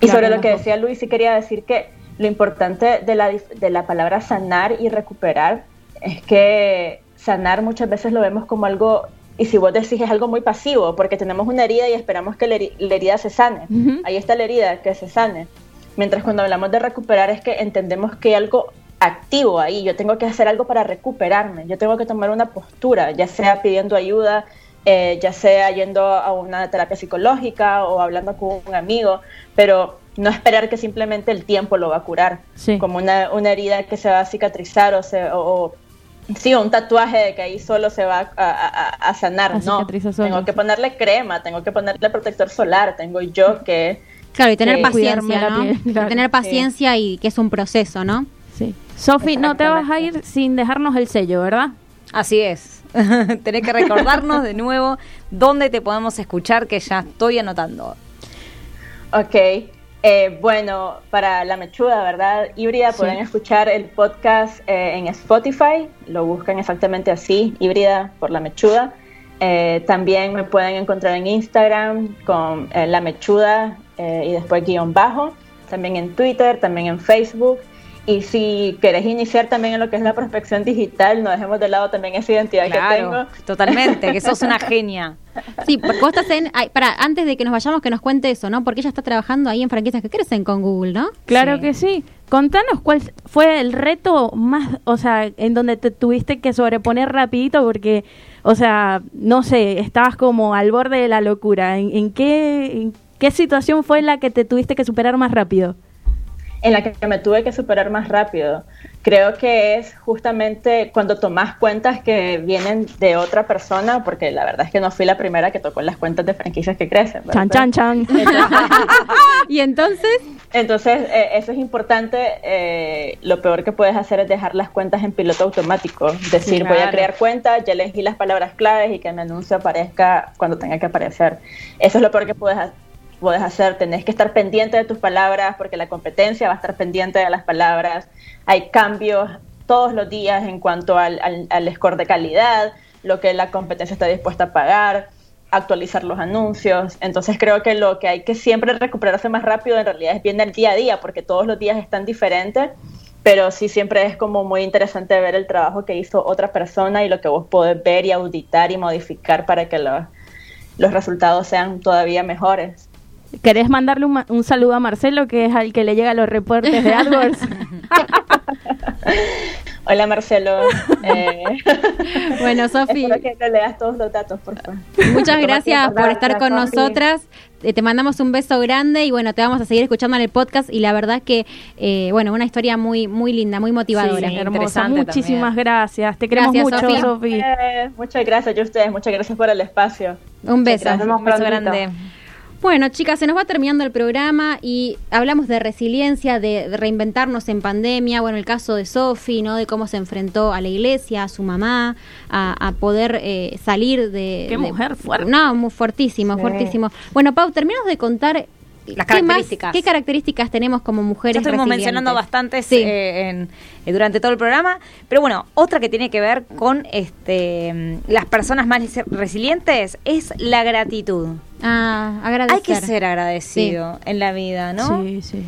[SPEAKER 11] Y sobre lo que decía Luis, sí quería decir que lo importante de la, de la palabra sanar y recuperar es que sanar muchas veces lo vemos como algo y si vos decís es algo muy pasivo, porque tenemos una herida y esperamos que la, herida se sane. Ahí está la herida, que se sane. Mientras cuando hablamos de recuperar es que entendemos que hay algo activo ahí, yo tengo que hacer algo para recuperarme, yo tengo que tomar una postura, ya sea pidiendo ayuda, eh, ya sea yendo a una terapia psicológica o hablando con un amigo, pero no esperar que simplemente el tiempo lo va a curar, como una, una, herida que se va a cicatrizar o, se, o, Sí, un tatuaje de que ahí solo se va a, sanar, no. Tengo que ponerle crema, tengo que ponerle protector solar, tengo yo que...
[SPEAKER 3] Claro, y tener paciencia, ¿no? Tener paciencia y que es un proceso, ¿no?
[SPEAKER 4] Sí. Sofi, no te vas a ir sin dejarnos el sello, ¿verdad?
[SPEAKER 5] Así es. (laughs) Tenés que recordarnos de nuevo dónde te podemos escuchar, que ya estoy anotando.
[SPEAKER 11] Ok. Eh, bueno, para la mechuda, ¿verdad? Híbrida, pueden escuchar el podcast eh, en Spotify, lo buscan exactamente así, híbrida por la mechuda. Eh, también me pueden encontrar en Instagram con la mechuda y después guion bajo, también en Twitter, también en Facebook. Y si querés iniciar también en lo que es la prospección digital, no dejemos de lado también esa identidad que tengo.
[SPEAKER 5] Totalmente, que sos una (laughs) genia.
[SPEAKER 3] Sí, porque vos estás en. para, antes de que nos vayamos, que nos cuente eso, ¿no? Porque ella está trabajando ahí en franquicias que crecen con Google, ¿no?
[SPEAKER 4] Claro que sí. Contanos cuál fue el reto más, o sea, en donde te tuviste que sobreponer rapidito, porque, o sea, no sé, estabas como al borde de la locura. ¿En, qué, en qué situación fue la que te tuviste que superar más rápido?
[SPEAKER 11] En la que me tuve que superar más rápido. Creo que es justamente cuando tomas cuentas que vienen de otra persona, porque la verdad es que no fui la primera que tocó las cuentas de franquicias que crecen.
[SPEAKER 4] Chan, chan, chan. (laughs)
[SPEAKER 3] y entonces...
[SPEAKER 11] Entonces, eh, eso es importante. Eh, lo peor que puedes hacer es dejar las cuentas en piloto automático. Decir, voy a crear cuentas, ya elegí las palabras claves y que mi anuncio aparezca cuando tenga que aparecer. Eso es lo peor que puedes hacer puedes hacer, tenés que estar pendiente de tus palabras porque la competencia va a estar pendiente de las palabras. Hay cambios todos los días en cuanto al, al, score de calidad, lo que la competencia está dispuesta a pagar, actualizar los anuncios. Entonces creo que lo que hay que siempre recuperarse más rápido en realidad es bien el día a día porque todos los días están diferentes. Pero sí siempre es como muy interesante ver el trabajo que hizo otra persona y lo que vos podés ver y auditar y modificar para que los, los resultados sean todavía mejores.
[SPEAKER 4] ¿Querés mandarle un, saludo a Marcelo, que es al que le llega los reportes de AdWords? (laughs)
[SPEAKER 11] Hola Marcelo. Eh, (laughs)
[SPEAKER 3] bueno, Sofi.
[SPEAKER 11] que le leas todos los datos, por favor.
[SPEAKER 3] Muchas gracias por estar con nosotras. Eh, te mandamos un beso grande y bueno, te vamos a seguir escuchando en el podcast y la verdad que, eh, bueno, una historia muy muy linda, muy motivadora.
[SPEAKER 4] Sí, hermosa. Muchísimas gracias. Te queremos mucho, Sofi.
[SPEAKER 11] muchas gracias a ustedes. Muchas gracias por el espacio.
[SPEAKER 3] Un beso.
[SPEAKER 11] Un beso grande.
[SPEAKER 3] Bueno, chicas, se nos va terminando el programa y hablamos de resiliencia, de, reinventarnos en pandemia. Bueno, el caso de Sofi, ¿no? De cómo se enfrentó a la iglesia, a su mamá, a, poder eh, salir de.
[SPEAKER 4] Qué mujer fuerte.
[SPEAKER 3] No, muy fuertísimo, fuertísimo. Bueno, Pau, terminamos de contar
[SPEAKER 5] las características.
[SPEAKER 3] ¿Qué, características tenemos como mujeres? Ya
[SPEAKER 5] estuvimos mencionando bastantes eh, eh, durante todo el programa, pero bueno, otra que tiene que ver con este las personas más resilientes es la gratitud.
[SPEAKER 3] Ah, agradecer.
[SPEAKER 5] Hay que ser agradecido en la vida, ¿no?
[SPEAKER 4] Sí, sí.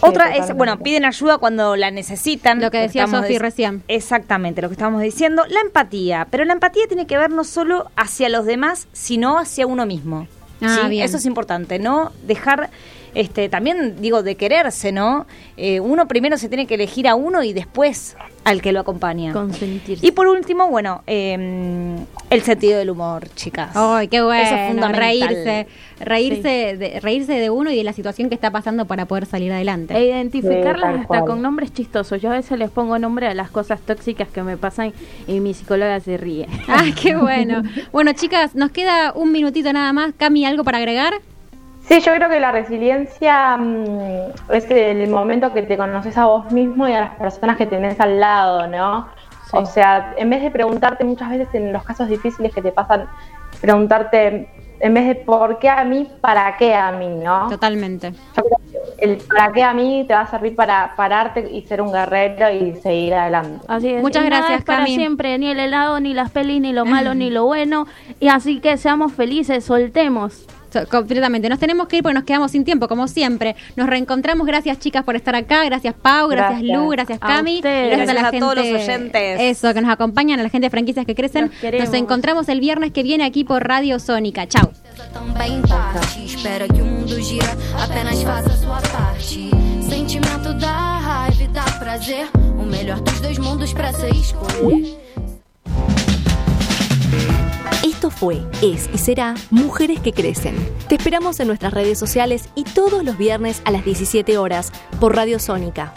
[SPEAKER 5] Otra es, bueno, piden ayuda cuando la necesitan.
[SPEAKER 3] Lo que decía Sofi recién.
[SPEAKER 5] Exactamente, lo que estábamos diciendo. La empatía. Pero la empatía tiene que ver no solo hacia los demás, sino hacia uno mismo.
[SPEAKER 3] Ah,
[SPEAKER 5] ¿sí? Eso es importante, ¿no? Dejar, este, también digo, de quererse, ¿no? Eh, uno primero se tiene que elegir a uno y después al que lo acompaña.
[SPEAKER 4] Consentirse.
[SPEAKER 5] Y por último, bueno, eh, el sentido del humor, chicas.
[SPEAKER 3] Ay, qué bueno.
[SPEAKER 5] Eso es fundamental.
[SPEAKER 3] Reírse, reírse, de, reírse de uno y de la situación que está pasando para poder salir adelante.
[SPEAKER 4] E identificarlas
[SPEAKER 6] Sí,
[SPEAKER 4] hasta
[SPEAKER 6] cual.
[SPEAKER 4] con nombres chistosos. Yo a veces les pongo nombre a las cosas tóxicas que me pasan y mi psicóloga se ríe. (laughs)
[SPEAKER 3] Ah, qué bueno. Bueno, chicas, nos queda un minutito nada más. Cami, ¿algo para agregar?
[SPEAKER 6] Sí, yo creo que la resiliencia mm, es el momento que te conoces a vos mismo y a las personas que tenés al lado, ¿no?
[SPEAKER 4] Sí.
[SPEAKER 6] O sea, en vez de preguntarte muchas veces en los casos difíciles que te pasan, preguntarte en vez de por qué a mí, para qué a mí, ¿no?
[SPEAKER 3] Totalmente.
[SPEAKER 6] Yo creo que el para qué a mí te va a servir para pararte y ser un guerrero y seguir adelante.
[SPEAKER 4] Así es.
[SPEAKER 3] Muchas
[SPEAKER 4] Y nada
[SPEAKER 3] gracias,
[SPEAKER 4] es para
[SPEAKER 3] Cami.
[SPEAKER 4] siempre, ni el helado, ni las pelis, ni lo (laughs) malo, ni lo bueno. Y así que seamos felices, soltemos.
[SPEAKER 3] So- completamente. Nos tenemos que ir porque nos quedamos sin tiempo, como siempre. Nos reencontramos. Gracias, chicas, por estar acá. Gracias, Pau. Gracias,
[SPEAKER 6] Gracias.
[SPEAKER 3] Lu. Gracias, Cami.
[SPEAKER 5] Gracias a todos los oyentes.
[SPEAKER 3] Eso, que nos acompañan, a la gente de franquicias que crecen. Nos encontramos el viernes que viene aquí por Radio Sónica. Chau.
[SPEAKER 10] também parte. Espera que o mundo gira, apenas faça a sua parte. Sentimento da raiva e da prazer. O melhor dos dois mundos pra se escolher.
[SPEAKER 2] Esto fue, es y será Mujeres que Crecen. Te esperamos en nuestras redes sociales y todos los viernes a las 17 horas por Radio Sónica.